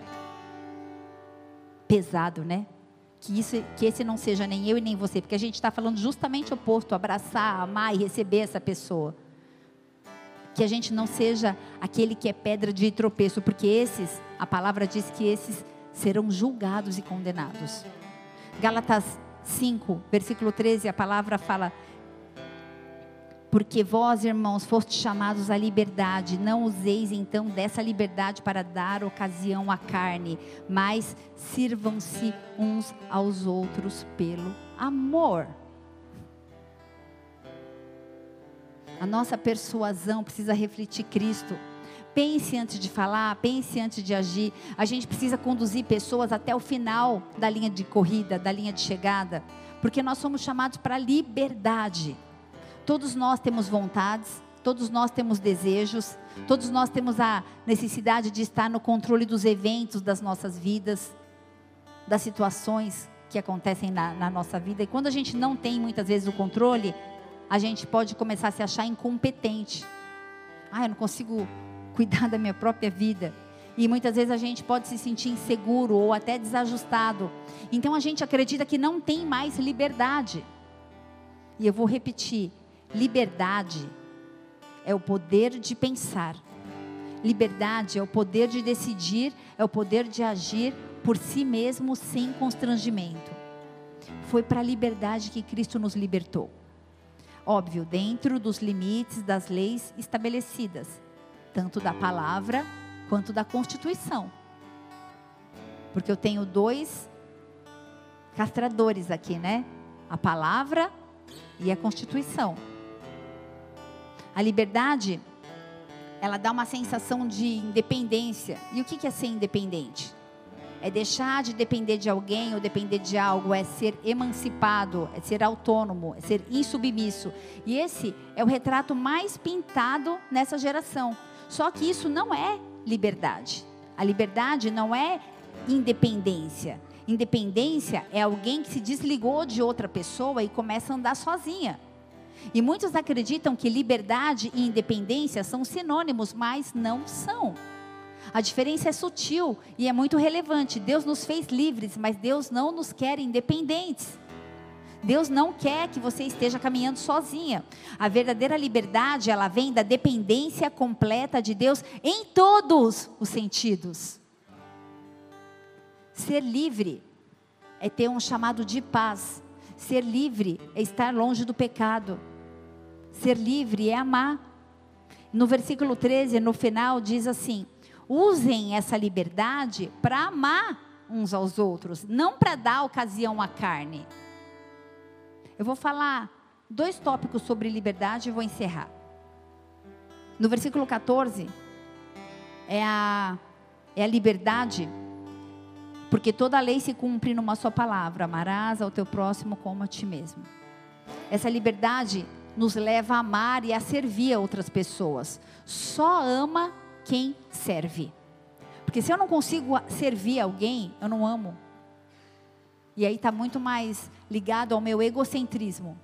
Pesado, né? Que, isso, que esse não seja nem eu e nem você, porque a gente está falando justamente o oposto: abraçar, amar e receber essa pessoa. Que a gente não seja aquele que é pedra de tropeço, porque esses, a palavra diz que esses serão julgados e condenados. Gálatas 5, versículo 13, a palavra fala: Porque vós, irmãos, fostes chamados à liberdade, não useis então dessa liberdade para dar ocasião à carne, mas sirvam-se uns aos outros pelo amor. A nossa persuasão precisa refletir Cristo. Pense antes de falar, pense antes de agir. A gente precisa conduzir pessoas até o final da linha de corrida, da linha de chegada, porque nós somos chamados para liberdade. Todos nós temos vontades, todos nós temos desejos, todos nós temos a necessidade de estar no controle dos eventos das nossas vidas, das situações que acontecem na, na nossa vida. E quando a gente não tem muitas vezes o controle, a gente pode começar a se achar incompetente. Ah, eu não consigo cuidar da minha própria vida. E muitas vezes a gente pode se sentir inseguro ou até desajustado. Então a gente acredita que não tem mais liberdade. E eu vou repetir: liberdade é o poder de pensar. Liberdade é o poder de decidir, é o poder de agir por si mesmo sem constrangimento. foi para a liberdade que Cristo nos libertou. Óbvio, dentro dos limites das leis estabelecidas, tanto da palavra quanto da Constituição. Porque eu tenho dois castradores aqui, né? A palavra e a Constituição. A liberdade, ela dá uma sensação de independência. E o que é ser independente? É deixar de depender de alguém ou depender de algo, é ser emancipado, é ser autônomo, é ser insubmisso. E esse é o retrato mais pintado nessa geração. Só que isso não é liberdade. A liberdade não é independência. Independência é alguém que se desligou de outra pessoa e começa a andar sozinha. E muitos acreditam que liberdade e independência são sinônimos, mas não são. A diferença é sutil e é muito relevante. Deus nos fez livres, mas Deus não nos quer independentes. Deus não quer que você esteja caminhando sozinha. A verdadeira liberdade, ela vem da dependência completa de Deus em todos os sentidos. Ser livre é ter um chamado de paz. Ser livre é estar longe do pecado. Ser livre é amar. No versículo 13, no final, diz assim: usem essa liberdade para amar uns aos outros, não para dar ocasião à carne. Eu vou falar dois tópicos sobre liberdade e vou encerrar. No versículo 14, é a, é a liberdade, porque toda lei se cumpre numa só palavra: amarás ao teu próximo como a ti mesmo. Essa liberdade nos leva a amar e a servir a outras pessoas. Só ama quem serve. Porque se eu não consigo servir alguém, eu não amo. E aí está muito mais ligado ao meu egocentrismo.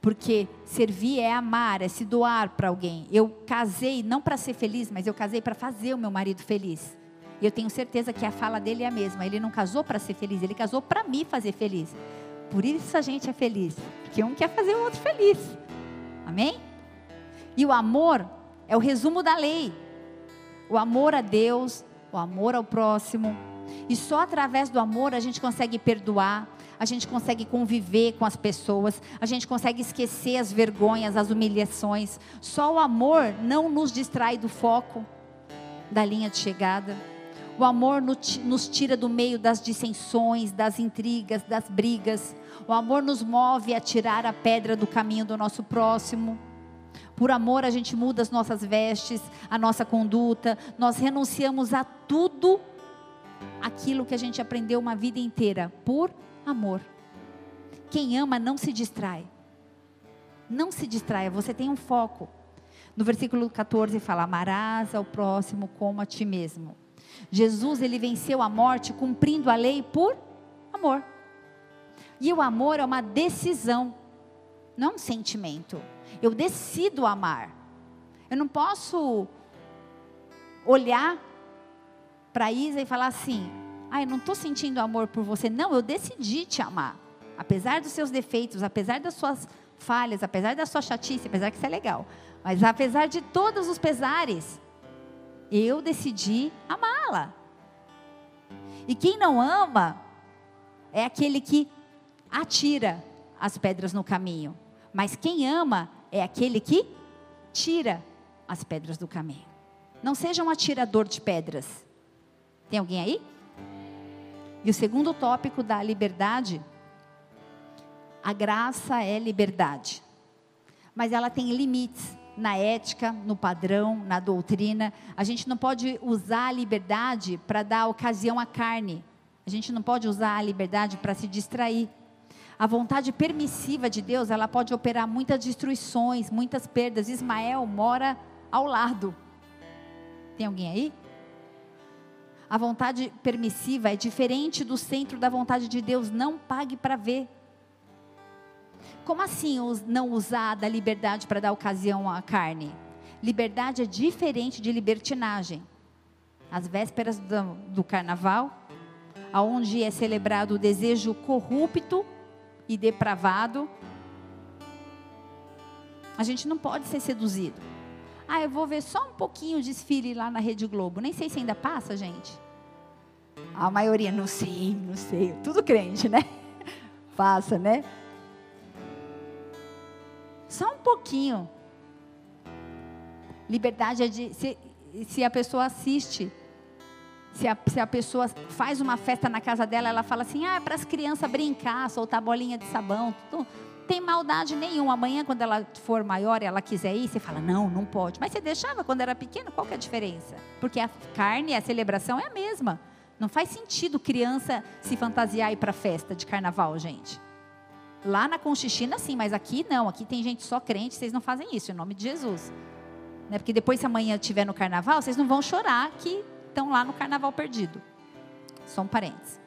Porque servir é amar, é se doar para alguém. Eu casei não para ser feliz, mas eu casei para fazer o meu marido feliz. E eu tenho certeza que a fala dele é a mesma. Ele não casou para ser feliz, ele casou para me fazer feliz. Por isso a gente é feliz, porque um quer fazer o outro feliz. Amém? E o amor é o resumo da lei. O amor a Deus, o amor ao próximo. E só através do amor a gente consegue perdoar, a gente consegue conviver com as pessoas, a gente consegue esquecer as vergonhas, as humilhações. Só o amor não nos distrai do foco da linha de chegada. O amor nos tira do meio das dissensões, das intrigas, das brigas. O amor nos move a tirar a pedra do caminho do nosso próximo. Por amor, a gente muda as nossas vestes, a nossa conduta, nós renunciamos a tudo aquilo que a gente aprendeu uma vida inteira, por amor. Quem ama não se distrai. Não se distraia, você tem um foco. No versículo 14 fala: Amarás ao próximo como a ti mesmo. Jesus, ele venceu a morte cumprindo a lei por amor. E o amor é uma decisão, não é um sentimento. Eu decido amar. Eu não posso olhar para Isa e falar assim: "Ai, ah, não estou sentindo amor por você". Não, eu decidi te amar. Apesar dos seus defeitos, apesar das suas falhas, apesar da sua chatice, apesar que isso é legal, mas apesar de todos os pesares, eu decidi amá-la. E quem não ama é aquele que atira as pedras no caminho. Mas quem ama é aquele que tira as pedras do caminho. Não seja um atirador de pedras. Tem alguém aí? E o segundo tópico da liberdade, a graça é liberdade. Mas ela tem limites na ética, no padrão, na doutrina. A gente não pode usar a liberdade para dar ocasião à carne. A gente não pode usar a liberdade para se distrair. A vontade permissiva de Deus, ela pode operar muitas destruições, muitas perdas. Ismael mora ao lado. Tem alguém aí? A vontade permissiva é diferente do centro da vontade de Deus. Não pague para ver. Como assim não usar da liberdade para dar ocasião à carne? Liberdade é diferente de libertinagem. As vésperas do, do carnaval, aonde é celebrado o desejo corrupto e depravado, a gente não pode ser seduzido. Ah, eu vou ver só um pouquinho o desfile lá na Rede Globo. Nem sei se ainda passa, gente. A maioria, não sei, não sei. Tudo crente, né? Faça, né? Só um pouquinho. Liberdade é de. Se, se a pessoa assiste, se a, se a pessoa faz uma festa na casa dela, ela fala assim: ah, é para as crianças brincar, soltar bolinha de sabão. Tudo. Tem maldade nenhuma. Amanhã, quando ela for maior e ela quiser ir, você fala: não, não pode. Mas você deixava quando era pequeno, qual que é a diferença? Porque a carne, a celebração é a mesma. Não faz sentido criança se fantasiar e ir para festa de carnaval, gente. Lá na Conchichina, sim, mas aqui não. Aqui tem gente só crente, vocês não fazem isso, em nome de Jesus. Né? Porque depois, se amanhã estiver no carnaval, vocês não vão chorar que estão lá no carnaval perdido. São parentes.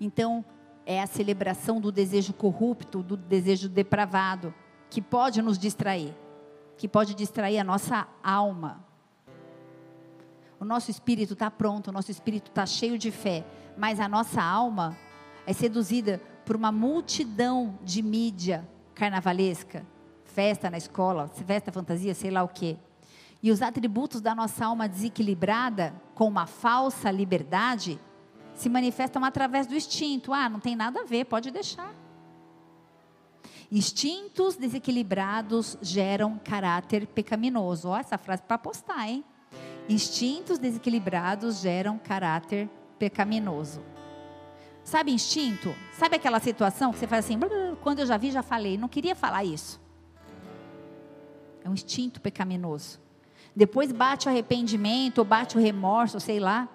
Então, é a celebração do desejo corrupto, do desejo depravado, que pode nos distrair, que pode distrair a nossa alma. O nosso espírito está pronto, o nosso espírito está cheio de fé, mas a nossa alma é seduzida por uma multidão de mídia carnavalesca, festa na escola, festa fantasia, sei lá o quê. E os atributos da nossa alma desequilibrada, com uma falsa liberdade, se manifestam através do instinto. Ah, não tem nada a ver, pode deixar. Instintos desequilibrados geram caráter pecaminoso. Ó, essa frase para postar, hein? Instintos desequilibrados geram caráter pecaminoso. Sabe instinto? Sabe aquela situação que você faz assim, quando eu já vi, já falei, não queria falar isso. É um instinto pecaminoso. Depois bate o arrependimento, ou bate o remorso, sei lá.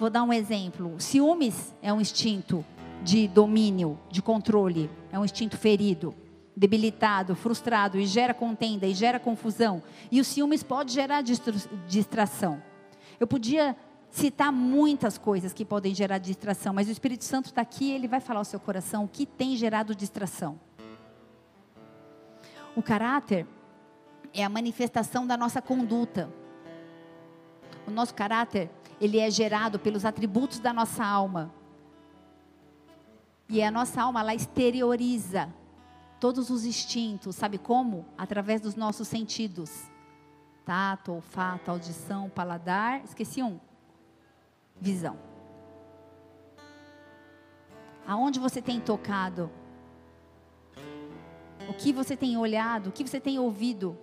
Vou dar um exemplo. Ciúmes é um instinto de domínio, de controle. É um instinto ferido, debilitado, frustrado e gera contenda e gera confusão. E o ciúmes pode gerar distração. Eu podia citar muitas coisas que podem gerar distração, mas o Espírito Santo está aqui, ele vai falar ao seu coração o que tem gerado distração. O caráter é a manifestação da nossa conduta. O nosso caráter, ele é gerado pelos atributos da nossa alma. E a nossa alma, ela exterioriza todos os instintos, sabe como? Através dos nossos sentidos. Tato, olfato, audição, paladar, esqueci um visão. Aonde você tem tocado? O que você tem olhado? O que você tem ouvido?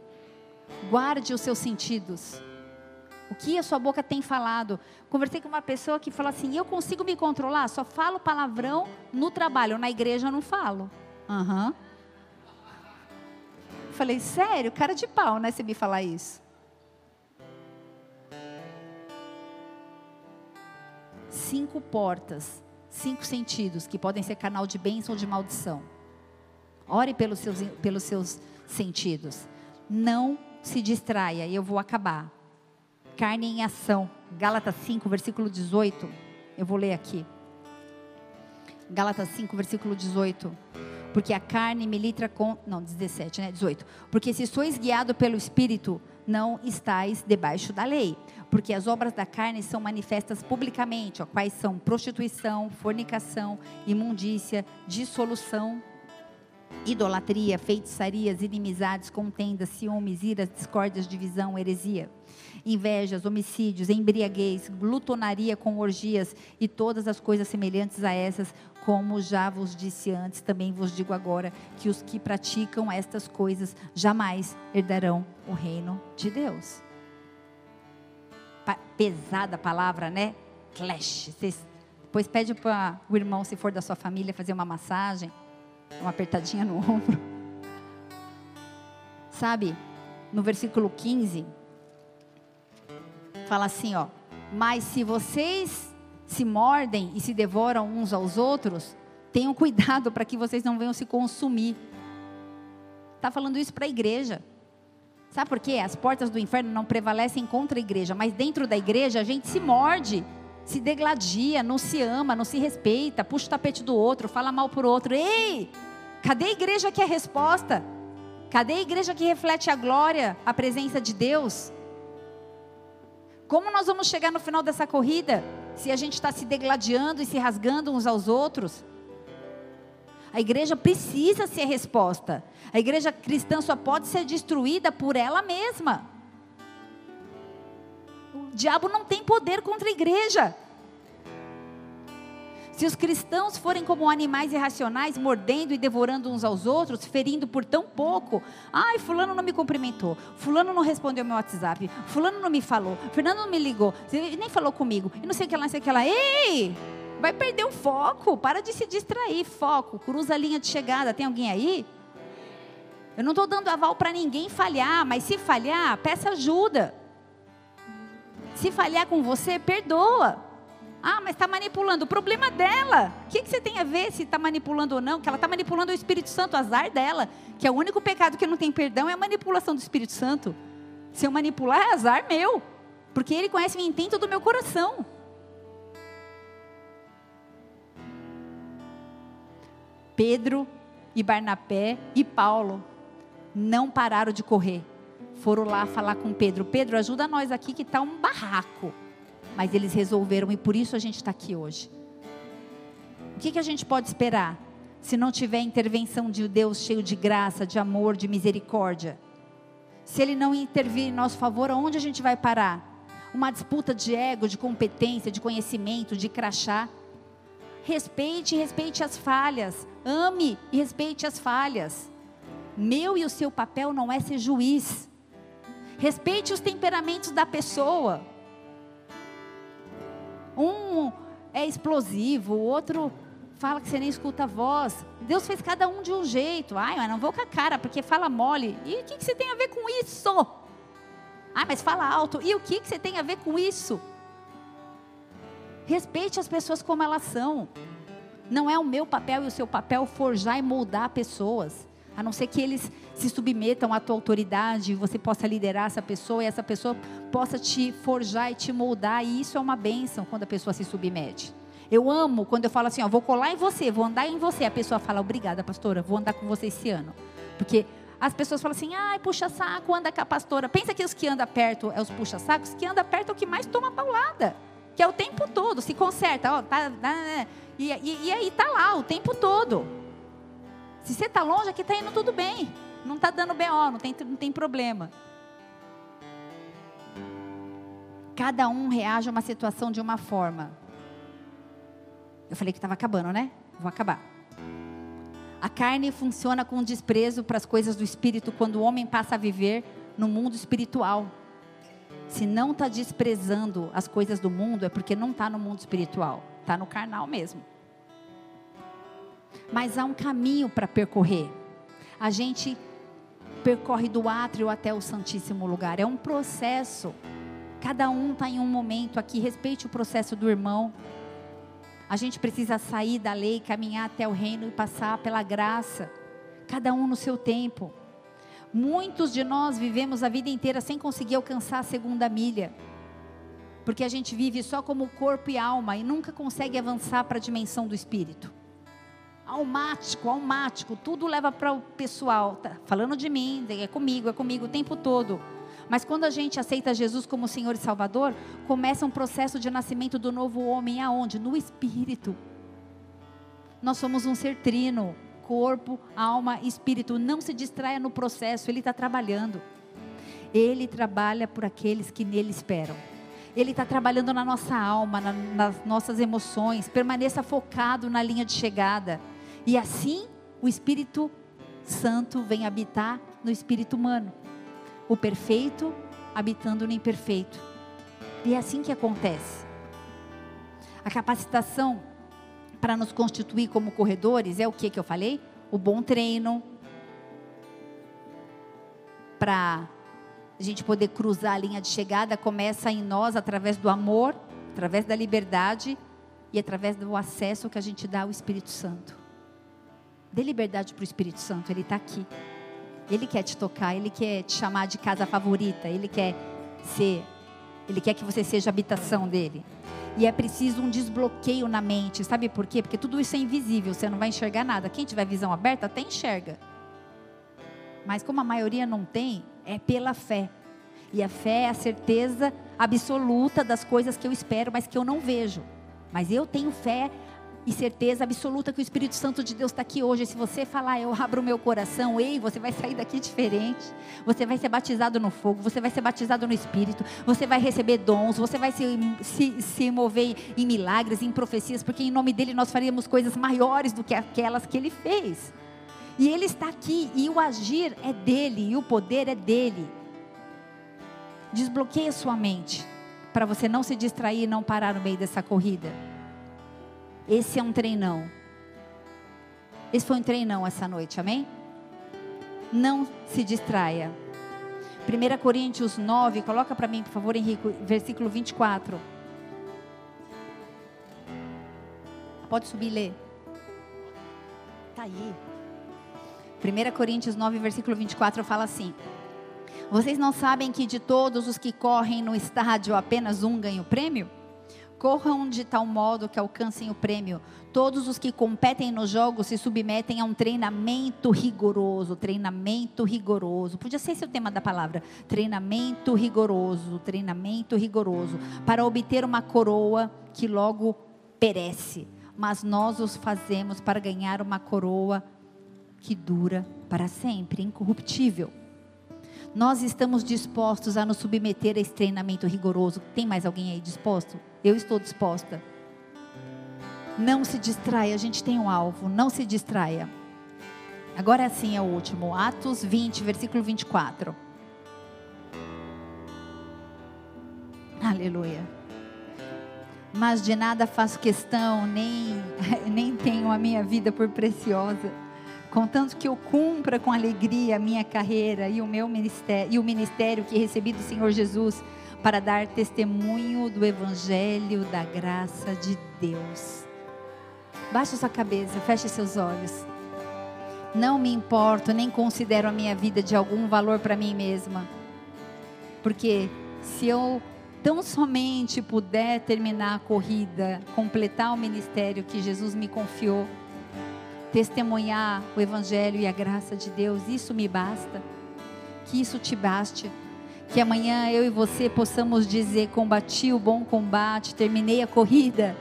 Guarde os seus sentidos. O que a sua boca tem falado? Conversei com uma pessoa que falou assim: Eu consigo me controlar, só falo palavrão no trabalho, na igreja eu não falo. Uhum. Falei, sério, cara de pau, né? Você me falar isso. cinco portas, cinco sentidos que podem ser canal de bênção ou de maldição. Ore pelos seus, pelos seus sentidos. Não se distraia, e eu vou acabar. Carne em ação. Gálatas 5, versículo 18. Eu vou ler aqui. Gálatas 5, versículo 18. Porque a carne milita com. Não, 17, né? 18. Porque se sois guiado pelo Espírito, não estáis debaixo da lei porque as obras da carne são manifestas publicamente, ó, quais são prostituição, fornicação, imundícia, dissolução, idolatria, feitiçarias, inimizades, contendas, ciúmes, iras, discórdias, divisão, heresia, invejas, homicídios, embriaguez, glutonaria com orgias e todas as coisas semelhantes a essas, como já vos disse antes, também vos digo agora, que os que praticam estas coisas jamais herdarão o reino de Deus pesada palavra, né? Clash. Vocês, depois pede para o irmão, se for da sua família, fazer uma massagem, uma apertadinha no ombro. Sabe, no versículo 15, fala assim, ó. Mas se vocês se mordem e se devoram uns aos outros, tenham cuidado para que vocês não venham se consumir. Está falando isso para a igreja. Sabe por quê? As portas do inferno não prevalecem contra a igreja, mas dentro da igreja a gente se morde, se degladia, não se ama, não se respeita, puxa o tapete do outro, fala mal por outro. Ei, cadê a igreja que é resposta? Cadê a igreja que reflete a glória, a presença de Deus? Como nós vamos chegar no final dessa corrida se a gente está se degladiando e se rasgando uns aos outros? A igreja precisa ser resposta. A igreja cristã só pode ser destruída por ela mesma. O diabo não tem poder contra a igreja. Se os cristãos forem como animais irracionais, mordendo e devorando uns aos outros, ferindo por tão pouco, ai, fulano não me cumprimentou, fulano não respondeu meu WhatsApp, fulano não me falou, Fernando não me ligou, nem falou comigo, e não sei o que lá, não sei o que lá. Ei! Vai perder o foco, para de se distrair, foco, cruza a linha de chegada. Tem alguém aí? Eu não estou dando aval para ninguém falhar, mas se falhar, peça ajuda. Se falhar com você, perdoa. Ah, mas está manipulando. O problema dela. O que, que você tem a ver se está manipulando ou não? Que ela está manipulando o Espírito Santo, o azar dela. Que é o único pecado que não tem perdão é a manipulação do Espírito Santo. Se eu manipular, é azar meu. Porque ele conhece o intento do meu coração. Pedro e Barnabé e Paulo não pararam de correr. Foram lá falar com Pedro: Pedro, ajuda nós aqui que está um barraco. Mas eles resolveram e por isso a gente está aqui hoje. O que, que a gente pode esperar se não tiver intervenção de Deus cheio de graça, de amor, de misericórdia? Se Ele não intervir em nosso favor, aonde a gente vai parar? Uma disputa de ego, de competência, de conhecimento, de crachá. Respeite e respeite as falhas. Ame e respeite as falhas. Meu e o seu papel não é ser juiz. Respeite os temperamentos da pessoa. Um é explosivo, o outro fala que você nem escuta a voz. Deus fez cada um de um jeito. Ai, mas não vou com a cara, porque fala mole. E o que, que você tem a ver com isso? Ah, mas fala alto. E o que, que você tem a ver com isso? Respeite as pessoas como elas são. Não é o meu papel e o seu papel forjar e moldar pessoas. A não ser que eles se submetam à tua autoridade, você possa liderar essa pessoa e essa pessoa possa te forjar e te moldar. E isso é uma bênção quando a pessoa se submete. Eu amo quando eu falo assim, ó, vou colar em você, vou andar em você. A pessoa fala, obrigada, pastora, vou andar com você esse ano. Porque as pessoas falam assim, ai, puxa saco, anda com a pastora. Pensa que os que andam perto é os puxa sacos, que andam perto é o que mais toma paulada. Que é o tempo todo, se conserta, ó, tá, tá e, e, e aí tá lá o tempo todo. Se você está longe, aqui está indo tudo bem. Não está dando BO, não tem, não tem problema. Cada um reage a uma situação de uma forma. Eu falei que estava acabando, né? Vou acabar. A carne funciona com desprezo para as coisas do espírito quando o homem passa a viver no mundo espiritual. Se não está desprezando as coisas do mundo, é porque não está no mundo espiritual, está no carnal mesmo mas há um caminho para percorrer. A gente percorre do átrio até o Santíssimo Lugar. É um processo. Cada um está em um momento aqui. Respeite o processo do irmão. A gente precisa sair da lei, caminhar até o reino e passar pela graça. Cada um no seu tempo. Muitos de nós vivemos a vida inteira sem conseguir alcançar a segunda milha. Porque a gente vive só como corpo e alma e nunca consegue avançar para a dimensão do espírito almático, almático, tudo leva para o pessoal. Tá falando de mim, é comigo, é comigo o tempo todo. Mas quando a gente aceita Jesus como Senhor e Salvador, começa um processo de nascimento do novo homem aonde? No espírito. Nós somos um ser trino, corpo, alma, espírito. Não se distraia no processo, ele está trabalhando. Ele trabalha por aqueles que nele esperam. Ele está trabalhando na nossa alma, na, nas nossas emoções. Permaneça focado na linha de chegada. E assim o Espírito Santo vem habitar no espírito humano. O perfeito habitando no imperfeito. E é assim que acontece. A capacitação para nos constituir como corredores é o que que eu falei? O bom treino para a gente poder cruzar a linha de chegada começa em nós através do amor, através da liberdade e através do acesso que a gente dá ao Espírito Santo. Dê liberdade para o Espírito Santo, ele está aqui. Ele quer te tocar, ele quer te chamar de casa favorita, ele quer ser, ele quer que você seja a habitação dele. E é preciso um desbloqueio na mente, sabe por quê? Porque tudo isso é invisível, você não vai enxergar nada. Quem tiver visão aberta até enxerga. Mas como a maioria não tem, é pela fé. E a fé é a certeza absoluta das coisas que eu espero, mas que eu não vejo. Mas eu tenho fé e certeza absoluta que o Espírito Santo de Deus está aqui hoje. Se você falar, eu abro o meu coração, ei, você vai sair daqui diferente. Você vai ser batizado no fogo, você vai ser batizado no Espírito, você vai receber dons, você vai se, se, se mover em milagres, em profecias, porque em nome dele nós faríamos coisas maiores do que aquelas que ele fez. E ele está aqui, e o agir é dele, e o poder é dele. Desbloqueie sua mente, para você não se distrair e não parar no meio dessa corrida. Esse é um treinão. Esse foi um treinão essa noite, amém? Não se distraia. 1 Coríntios 9, coloca para mim, por favor, Henrique, versículo 24. Pode subir e ler. Está aí. 1 Coríntios 9, versículo 24 fala assim: Vocês não sabem que de todos os que correm no estádio apenas um ganha o prêmio? Corram de tal modo que alcancem o prêmio. Todos os que competem nos jogos se submetem a um treinamento rigoroso. Treinamento rigoroso. Podia ser esse o tema da palavra. Treinamento rigoroso. Treinamento rigoroso. Para obter uma coroa que logo perece. Mas nós os fazemos para ganhar uma coroa que dura para sempre, incorruptível. Nós estamos dispostos a nos submeter a esse treinamento rigoroso. Tem mais alguém aí disposto? Eu estou disposta. Não se distraia, a gente tem um alvo, não se distraia. Agora sim é o último, Atos 20, versículo 24. Aleluia. Mas de nada faço questão, nem, nem tenho a minha vida por preciosa contanto que eu cumpra com alegria a minha carreira e o meu ministério e o ministério que recebi do Senhor Jesus para dar testemunho do evangelho da graça de Deus. Baixe sua cabeça, feche seus olhos. Não me importo, nem considero a minha vida de algum valor para mim mesma. Porque se eu tão somente puder terminar a corrida, completar o ministério que Jesus me confiou, testemunhar o Evangelho e a graça de Deus, isso me basta. Que isso te baste. Que amanhã eu e você possamos dizer: combati o bom combate, terminei a corrida,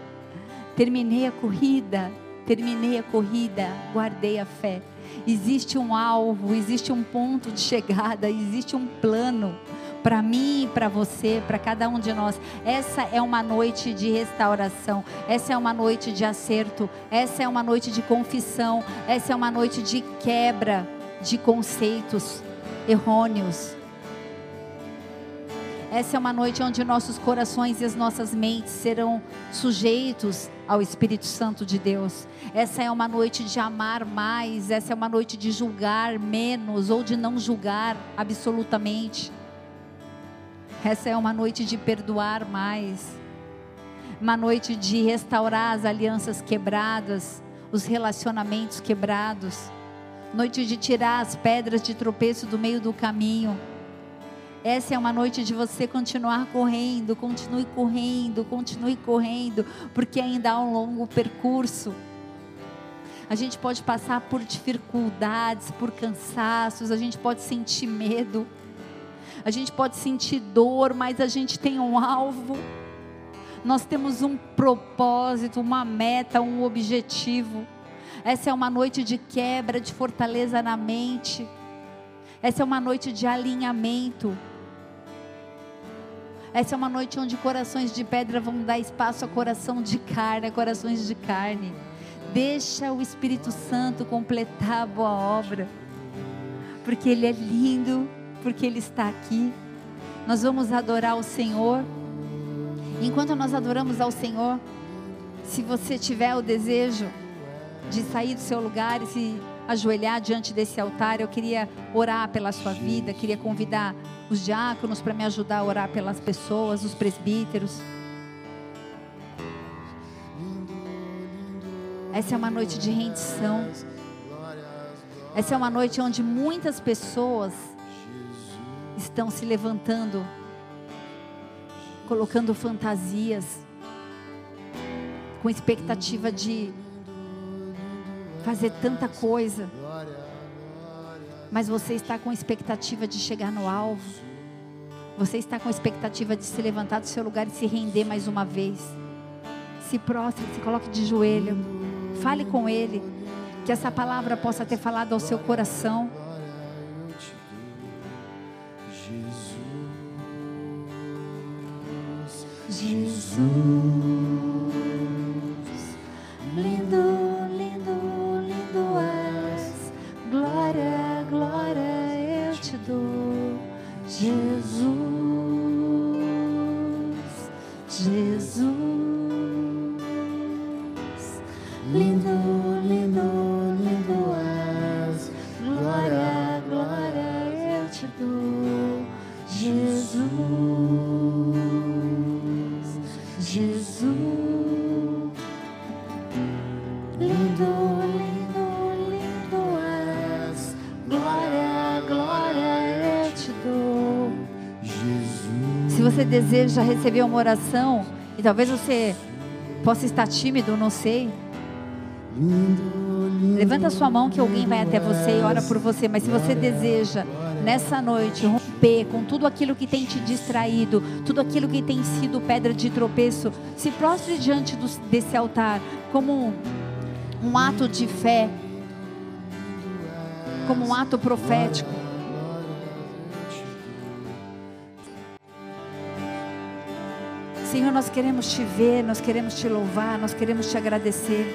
terminei a corrida, terminei a corrida, guardei a fé. Existe um alvo, existe um ponto de chegada, existe um plano para mim para você, para cada um de nós. Essa é uma noite de restauração, essa é uma noite de acerto, essa é uma noite de confissão, essa é uma noite de quebra de conceitos errôneos. Essa é uma noite onde nossos corações e as nossas mentes serão sujeitos ao Espírito Santo de Deus. Essa é uma noite de amar mais, essa é uma noite de julgar menos ou de não julgar absolutamente. Essa é uma noite de perdoar mais, uma noite de restaurar as alianças quebradas, os relacionamentos quebrados, noite de tirar as pedras de tropeço do meio do caminho. Essa é uma noite de você continuar correndo, continue correndo, continue correndo, porque ainda há um longo percurso. A gente pode passar por dificuldades, por cansaços, a gente pode sentir medo a gente pode sentir dor, mas a gente tem um alvo. Nós temos um propósito, uma meta, um objetivo. Essa é uma noite de quebra, de fortaleza na mente. Essa é uma noite de alinhamento. Essa é uma noite onde corações de pedra vão dar espaço a coração de carne, a corações de carne. Deixa o Espírito Santo completar a boa obra, porque Ele é lindo, porque Ele está aqui. Nós vamos adorar o Senhor. Enquanto nós adoramos ao Senhor, se você tiver o desejo de sair do seu lugar e se ajoelhar diante desse altar, eu queria orar pela sua vida, queria convidar os diáconos para me ajudar a orar pelas pessoas, os presbíteros. Essa é uma noite de rendição. Essa é uma noite onde muitas pessoas estão se levantando, colocando fantasias, com expectativa de fazer tanta coisa, mas você está com expectativa de chegar no alvo, você está com expectativa de se levantar do seu lugar e se render mais uma vez. Se prostre, se coloque de joelho. Fale com Ele. Que essa palavra possa ter falado ao seu coração. Jesus, lindo, lindo, lindo és, glória, glória eu te dou, deseja receber uma oração, e talvez você possa estar tímido, não sei. Levanta sua mão que alguém vai até você e ora por você. Mas se você deseja nessa noite romper com tudo aquilo que tem te distraído, tudo aquilo que tem sido pedra de tropeço, se prostre diante do- desse altar como um, um ato de fé, como um ato profético. Senhor, nós queremos te ver, nós queremos te louvar, nós queremos te agradecer,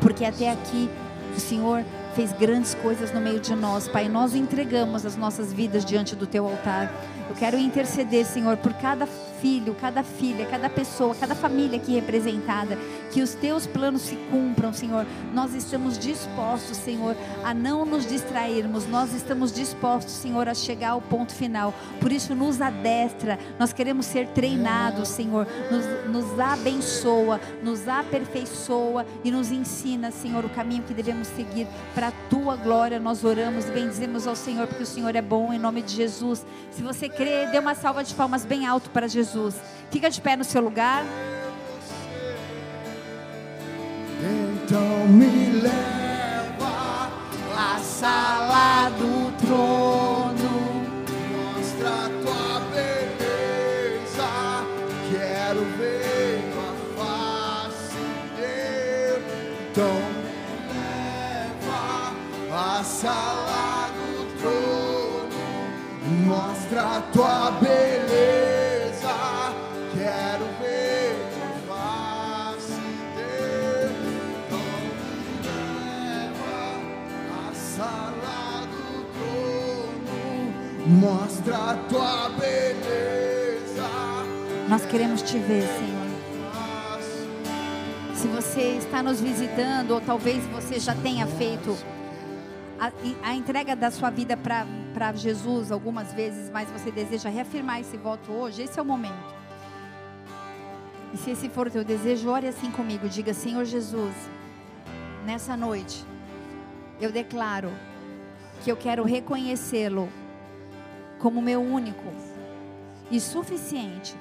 porque até aqui o Senhor fez grandes coisas no meio de nós, Pai. Nós entregamos as nossas vidas diante do teu altar. Eu quero interceder, Senhor, por cada filho, cada filha, cada pessoa, cada família aqui representada, que os teus planos se cumpram, Senhor. Nós estamos dispostos, Senhor, a não nos distrairmos. Nós estamos dispostos, Senhor, a chegar ao ponto final. Por isso, nos adestra. Nós queremos ser treinados, Senhor. Nos, nos abençoa, nos aperfeiçoa e nos ensina, Senhor, o caminho que devemos seguir para a tua glória. Nós oramos e bendizemos ao Senhor, porque o Senhor é bom, em nome de Jesus. Se você crê, dê uma salva de palmas bem alto para Jesus. Fica de pé no seu lugar. Então me leva A sala do trono. mostra tua beleza. Quero ver tua face, Deus. Então me leva à sala do trono. Mostra tua beleza. Sala do trono. Mostra a tua beleza. Nós queremos te ver, Senhor. Se você está nos visitando, ou talvez você já tenha feito a, a entrega da sua vida para Jesus algumas vezes, mas você deseja reafirmar esse voto hoje, esse é o momento. E se esse for o teu desejo, ore assim comigo. Diga, Senhor Jesus, nessa noite, eu declaro que eu quero reconhecê-lo como meu único e suficiente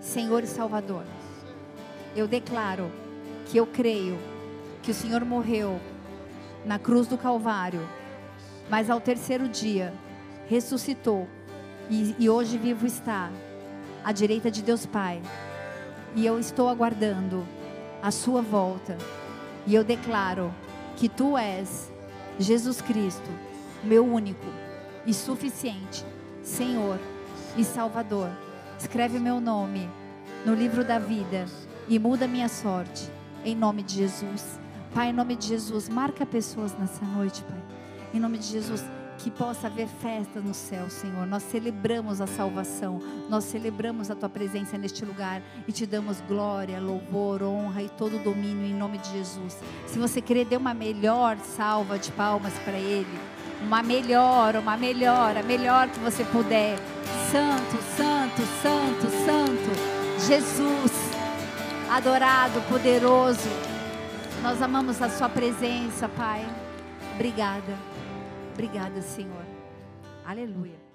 Senhor e Salvador. Eu declaro que eu creio que o Senhor morreu na cruz do Calvário, mas ao terceiro dia ressuscitou e, e hoje vivo está à direita de Deus Pai. E eu estou aguardando a Sua volta. E eu declaro que Tu és Jesus Cristo, meu único e suficiente Senhor e Salvador. Escreve meu nome no livro da vida e muda minha sorte. Em nome de Jesus. Pai, em nome de Jesus, marca pessoas nessa noite, Pai. Em nome de Jesus, que possa haver festa no céu, Senhor. Nós celebramos a salvação, nós celebramos a tua presença neste lugar e te damos glória, louvor, honra e todo o domínio em nome de Jesus. Se você querer, dê uma melhor salva de palmas para Ele. Uma melhor, uma melhor, a melhor que você puder. Santo, santo, santo, santo. Jesus, adorado, poderoso. Nós amamos a Sua presença, Pai. Obrigada. Obrigada, Senhor. Aleluia.